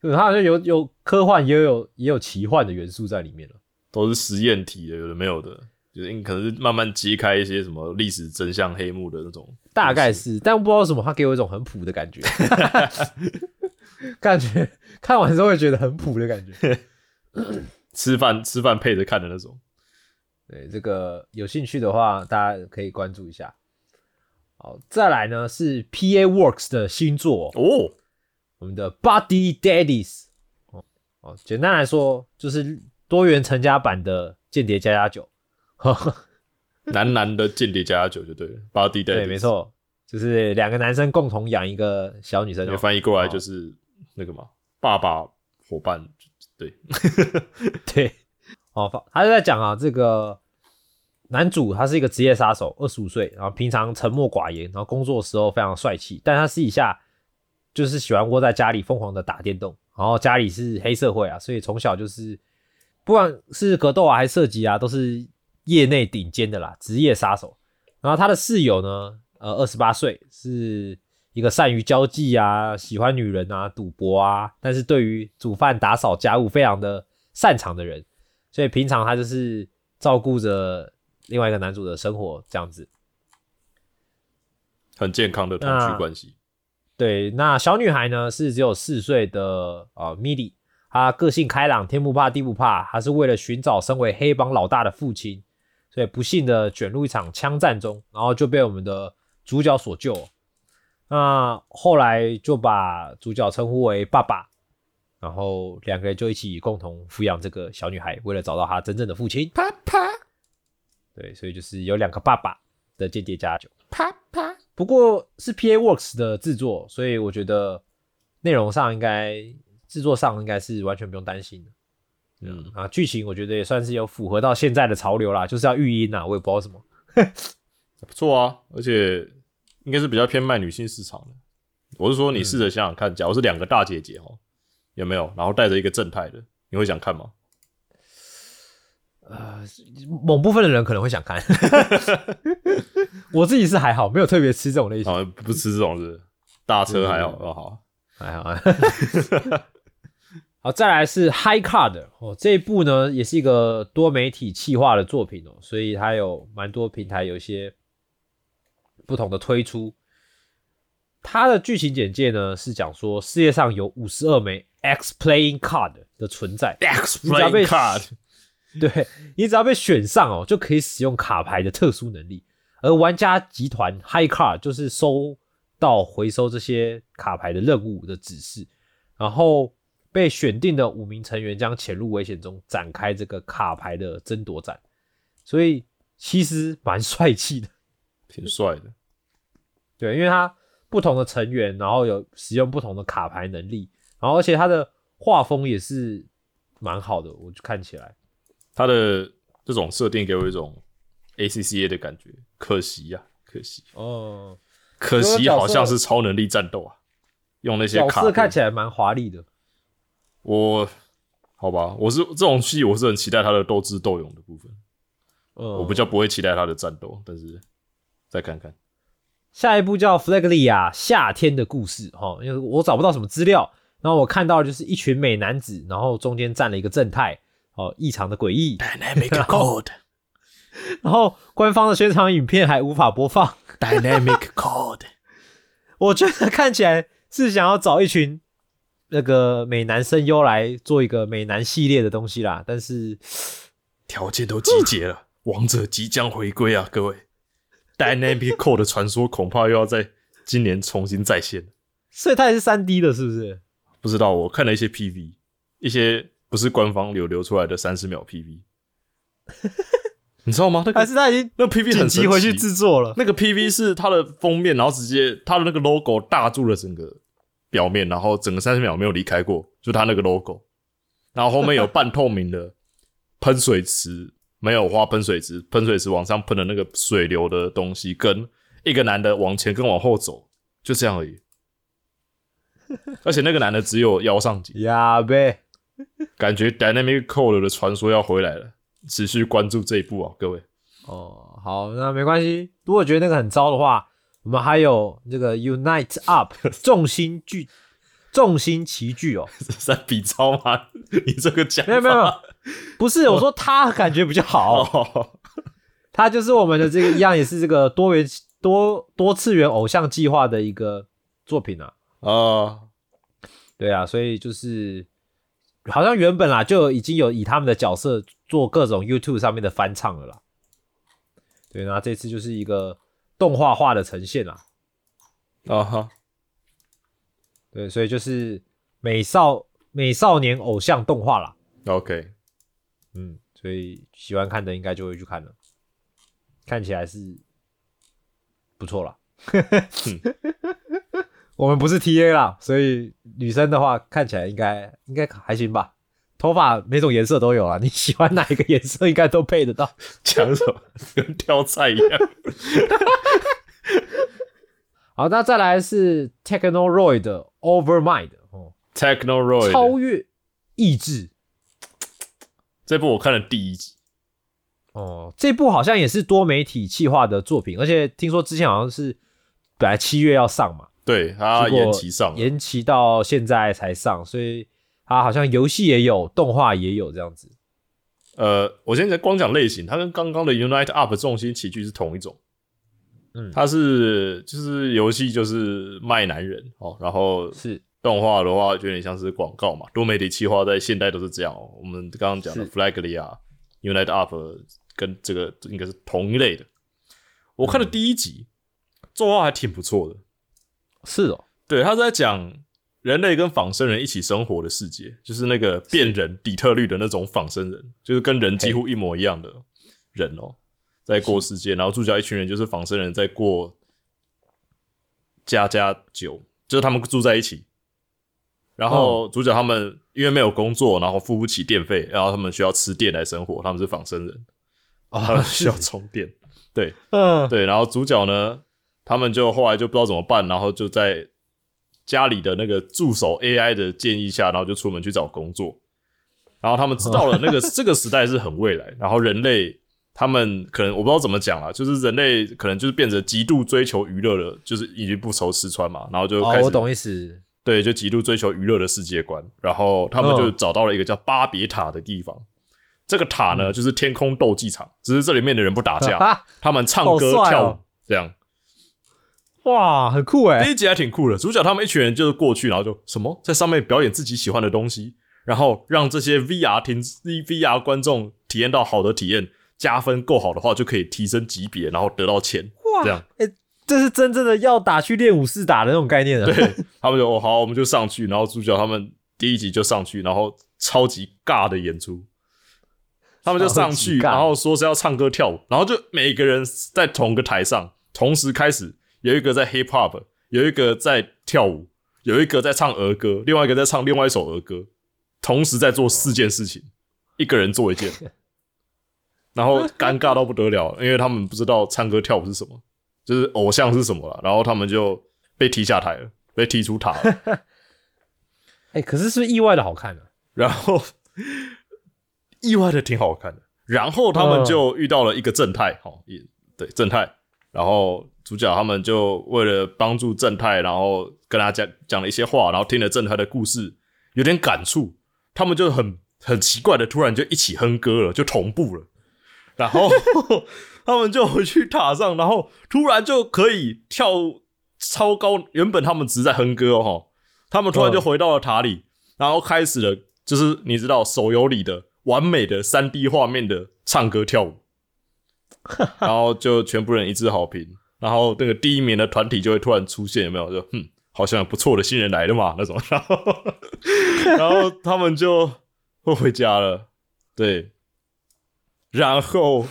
对，它好像有有科幻，也有也有奇幻的元素在里面了。都是实验体的，有的没有的，就是可能是慢慢揭开一些什么历史真相黑幕的那种。大概是，但不知道为什么，它给我一种很普的感觉，感觉看完之后会觉得很普的感觉。吃饭吃饭配着看的那种。对，这个有兴趣的话，大家可以关注一下。好，再来呢是 P A Works 的新作、哦，我们的 Body Daddies。哦哦，简单来说就是多元成家版的《间谍加加九》。男男的间谍加加酒就对了，Body Daddies 对，没，错，就是两个男生共同养一个小女生。翻译过来就是那个嘛，爸爸伙伴，对，对，哦，他就在讲啊，这个男主他是一个职业杀手，二十五岁，然后平常沉默寡言，然后工作的时候非常帅气，但他私底下就是喜欢窝在家里疯狂的打电动，然后家里是黑社会啊，所以从小就是不管是格斗啊还是射击啊，都是业内顶尖的啦，职业杀手。然后他的室友呢，呃，二十八岁，是一个善于交际啊，喜欢女人啊，赌博啊，但是对于煮饭、打扫家务非常的擅长的人，所以平常他就是照顾着另外一个男主的生活这样子。很健康的同居关系。对，那小女孩呢是只有四岁的呃 Midi，她个性开朗，天不怕地不怕，她是为了寻找身为黑帮老大的父亲，所以不幸的卷入一场枪战中，然后就被我们的主角所救。那后来就把主角称呼为爸爸，然后两个人就一起共同抚养这个小女孩，为了找到她真正的父亲。啪啪对，所以就是有两个爸爸的间谍家酒。啪啪，不过是 PA Works 的制作，所以我觉得内容上应该制作上应该是完全不用担心的。嗯，啊，剧情我觉得也算是有符合到现在的潮流啦，就是要育婴啊，我也不知道为什么。不错啊，而且应该是比较偏卖女性市场的。我是说，你试着想想看，假如是两个大姐姐哦，有没有？然后带着一个正太的，你会想看吗？某部分的人可能会想看，我自己是还好，没有特别吃这种类型，好像不吃这种是大车还好，哦好，还好。好，再来是 High Card 哦，这一部呢也是一个多媒体企划的作品哦，所以它有蛮多平台有一些不同的推出。它的剧情简介呢是讲说世界上有五十二枚 X Playing Card 的存在 X Playing card，对你只要被选上哦，就可以使用卡牌的特殊能力。而玩家集团 High Card 就是收到回收这些卡牌的任务的指示，然后被选定的五名成员将潜入危险中，展开这个卡牌的争夺战。所以其实蛮帅气的，挺帅的。对，因为它不同的成员，然后有使用不同的卡牌能力，然后而且它的画风也是蛮好的，我就看起来。它的这种设定给我一种 ACCA 的感觉，可惜呀、可惜，哦，可惜好像是超能力战斗啊，用那些卡看起来蛮华丽的。我好吧，我是这种戏，我是很期待他的斗智斗勇的部分，嗯，我比较不会期待他的战斗，但是再看看。下一部叫《弗莱格利亚夏天的故事》哈，因为我找不到什么资料，然后我看到就是一群美男子，然后中间站了一个正太，哦，异常的诡异，Dynamic code, 然后官方的宣传影片还无法播放，dynamic code，我觉得看起来是想要找一群那个美男声优来做一个美男系列的东西啦，但是条件都集结了，王者即将回归啊，各位！Dynamic code 的传说恐怕又要在今年重新再现。所以它也是三 D 的，是不是？不知道，我看了一些 PV，一些不是官方流流出来的三十秒 PV，你知道吗？那个还是他已经那个 PV 很神急回去奇制作了？那个 PV 是它的封面，然后直接它的那个 logo 大住了整个表面，然后整个三十秒没有离开过，就它那个 logo，然后后面有半透明的喷水池，没有花喷水池，喷水池往上喷的那个水流的东西，跟一个男的往前跟往后走，就这样而已。而且那个男的只有腰上紧，呀呗，感觉 Dynamic Code 的传说要回来了，持续关注这一步啊，各位。哦，好，那没关系。如果觉得那个很糟的话，我们还有这个 Unite Up 重心聚重心齐聚哦。这算比超吗？你这个讲没有没有，不是我说他感觉比较好，哦，他就是我们的这个一样，也是这个多元多多次元偶像计划的一个作品啊。哦，对啊，所以就是好像原本啦就已经有以他们的角色做各种 YouTube 上面的翻唱了啦。对，那这次就是一个动画化的呈现啦。啊哈，对，所以就是美少美少年偶像动画啦。OK，嗯，所以喜欢看的应该就会去看了，看起来是不错啦。我们不是 TA 啦，所以女生的话看起来应该应该还行吧。头发每种颜色都有啊，你喜欢哪一个颜色应该都配得到。讲什么？跟挑菜一样。好，那再来是 Technoroid 的 Overmind 哦，Technoroid。超越意志。这部我看了第一集，哦，这部好像也是多媒体企划的作品，而且听说之前好像是本来七月要上嘛，对它延期上，延期到现在才上，所以它好像游戏也有，动画也有这样子。呃，我现在光讲类型，它跟刚刚的 Unite Up 重心齐聚是同一种，嗯。它是就是游戏就是卖男人哦，然后是。动画的话就有点像是广告嘛，多媒体企划在现代都是这样哦。我们刚刚讲的是。Flagly 啊、Unite Up 跟这个应该是同一类的。我看的嗯第一集作画还挺不错的，是哦，对，他是在讲人类跟仿生人一起生活的世界，就是那个变人底特律的那种仿生人，就是跟人几乎一模一样的人哦、在过世界，然后主角一群人就是仿生人在过家家酒，就是他们住在一起，然后主角他们因为没有工作，然后付不起电费，然后他们需要吃电来生活，他们是仿生人，他们需要充电，对，嗯，对，然后主角呢，他们就后来就不知道怎么办，然后就在家里的那个助手 AI 的建议下，然后就出门去找工作。然后他们知道了那个 这个时代是很未来，然后人类他们可能我不知道怎么讲啦，就是人类可能就是变得极度追求娱乐了，就是已经不愁吃穿嘛，然后就开，始、哦我懂意思，对，就极度追求娱乐的世界观。然后他们就嗯找到了一个叫巴别塔的地方。这个塔嗯呢，就是天空斗技场，只是这里面的人不打架，啊，他们唱歌、哦跳舞这样。哇，很酷哎第，一集还挺酷的，主角他们一群人就是过去，然后就什么在上面表演自己喜欢的东西，然后让这些 VR 听 VR 观众体验到好的体验，加分够好的话就可以提升级别，然后得到钱。哇，这样，哎，这是真正的要打去练武士打的那种概念啊，对 他们就哦好，我们就上去，然后主角他们第一集就上去，然后超级尬的演出。他们就上去，然后说是要唱歌跳舞，然后就每个人在同个台上同时开始，有一个在 hip hop，有一个在跳舞，有一个在唱儿歌，另外一个在唱另外一首儿歌，同时在做四件事情，一个人做一件，然后尴尬到不得了，因为他们不知道唱歌跳舞是什么，就是偶像是什么了，然后他们就被踢下台了，被踢出塔了。哎，可是是意外的好看啊？然后意外的挺好看的。然后他们就遇到了一个正太，哦，也对正太。然后主角他们就为了帮助正太，然后跟他讲讲了一些话，然后听了正太的故事，有点感触。他们就很很奇怪的，突然就一起哼歌了，就同步了。然后 他们就回去塔上，然后突然就可以跳超高。原本他们只是在哼歌哦，齁他们突然就回到了塔里，然后开始了，就是你知道手游里的完美的三 D 画面的唱歌跳舞，然后就全部人一致好评，然后那个第一名的团体就会突然出现，有没有？就哼，好像不错的新人来了嘛那种，然后 然后他们就会回家了，对，然后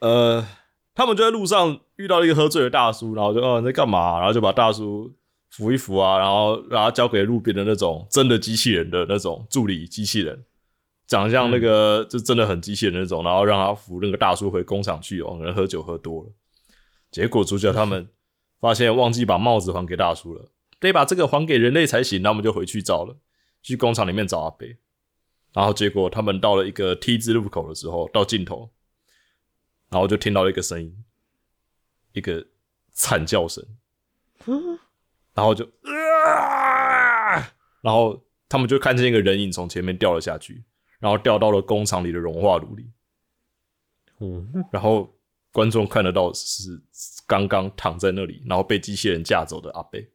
呃，他们就在路上遇到一个喝醉的大叔，然后就哦你在干嘛？然后就把大叔扶一扶啊，然后让他交给路边的那种真的机器人的那种助理机器人，长相那个、就真的很机器人那种，然后让他扶那个大叔回工厂去哦，可能喝酒喝多了，结果主角他们发现忘记把帽子还给大叔了，得把这个还给人类才行，那我们就回去找了，去工厂里面找阿北，然后结果他们到了一个 T 字路口的时候，到尽头，然后就听到了一个声音，一个惨叫声，然后就，啊！然后他们就看见一个人影从前面掉了下去，然后掉到了工厂里的融化炉里，嗯，然后观众看得到是刚刚躺在那里，然后被机器人架走的阿贝，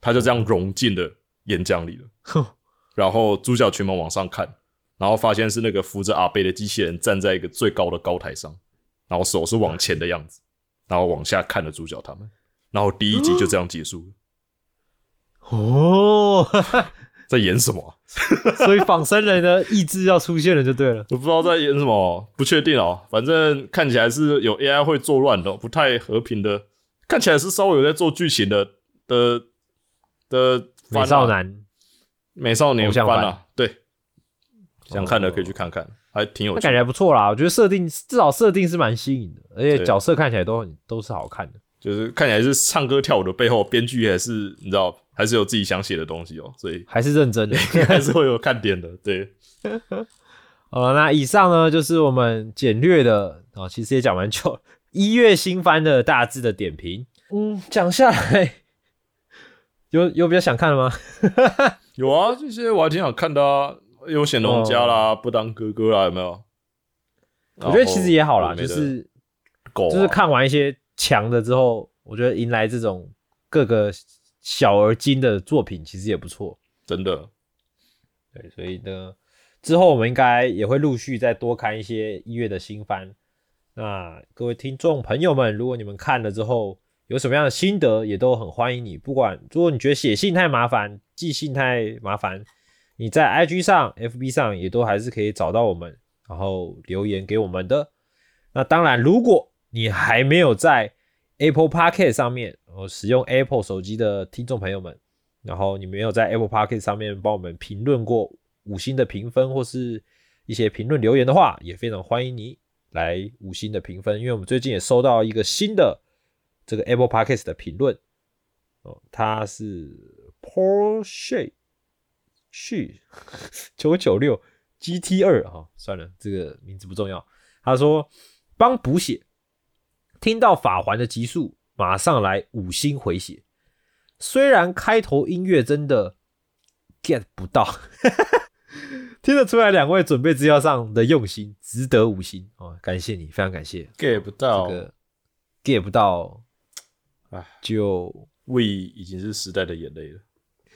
他就这样融进了岩浆里了。哼，然后主角群们往上看，然后发现是那个扶着阿贝的机器人站在一个最高的高台上，然后手是往前的样子，然后往下看着主角他们，然后第一集就这样结束了。哦，在演什么啊、所以仿生人的意志要出现了就对了。我不知道在演什么，不确定哦。反正看起来是有 AI 会作乱的哦，不太和平的，看起来是稍微有在做剧情的的的美少男，美少年偶像番番啊，对，想看的可以去看看，还挺有趣的。感觉还不错啦。我觉得设定至少设定是蛮新颖的，而且角色看起来都都是好看的。就是看起来是唱歌跳舞的背后，编剧还是你知道，还是有自己想写的东西哦，所以还是认真的。还是会有看点的。对，好了，那以上呢就是我们简略的哦，其实也讲完就，一月新番的大致的点评。嗯，讲下来，有有比较想看的吗？有啊，这些我还挺想看的啊，有显农家啦，不当哥哥啦，有没有？我觉得其实也好啦，就是狗啊就是看完一些强的之后，我觉得迎来这种各个小而精的作品，其实也不错。真的，对，所以呢，之后我们应该也会陆续再多看一些音乐的新番。那各位听众朋友们，如果你们看了之后有什么样的心得，也都很欢迎你。不管如果你觉得写信太麻烦，寄信太麻烦，你在 IG 上、FB 上也都还是可以找到我们，然后留言给我们的。那当然，如果你还没有在 Apple Podcast 上面，呃，使用 Apple 手机的听众朋友们，然后你没有在 Apple Podcast 上面帮我们评论过五星的评分或是一些评论留言的话，也非常欢迎你来五星的评分，因为我们最近也收到一个新的这个 Apple Podcast 的评论，哦，他是 Porsche 去 九九六 GT 二哈，算了，这个名字不重要。他说帮补血，听到法环的集数，马上来五星回血。虽然开头音乐真的 get 不到，听得出来两位准备资料上的用心，值得五星哦，感谢你，非常感谢。get 不到这个 get 不到，唉就，We 已经是时代的眼泪了。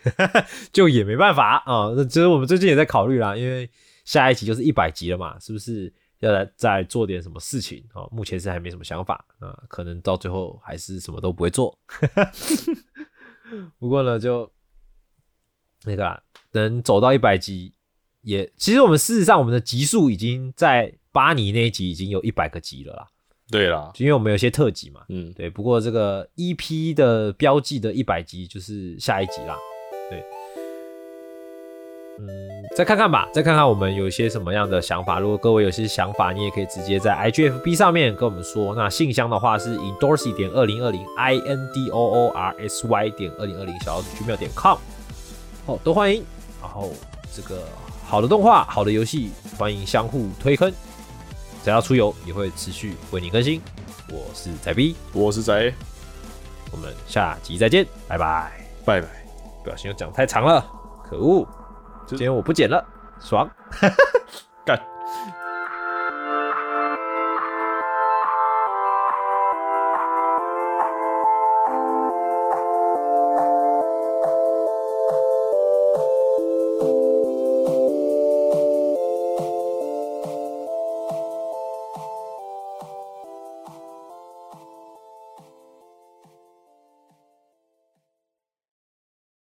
就也没办法啊。那其实我们最近也在考虑啦，因为下一集就是一百集了嘛，是不是要来再做点什么事情啊？目前是还没什么想法啊，可能到最后还是什么都不会做。不过呢，就那个啦，能走到一百集也，其实我们事实上我们的集数已经在巴尼那一集已经有一百个集了啦，对啦，因为我们有些特辑嘛。嗯，对，不过这个 EP 的标记的一百集就是下一集啦。对，嗯，再看看吧，再看看我们有一些什么样的想法。如果各位有些想法，你也可以直接在 IGFB 上面跟我们说。那信箱的话是 indorsy 点二零二零 i n d o o r s y 点二零二零小老鼠 gmail 点 com，好，都欢迎。然后这个好的动画、好的游戏，欢迎相互推坑。只要出游也会持续为你更新。我是宅 B，我是宅，我们下集再见，拜拜。拜拜。不小心又讲太长了，可恶！今天我不剪了，爽。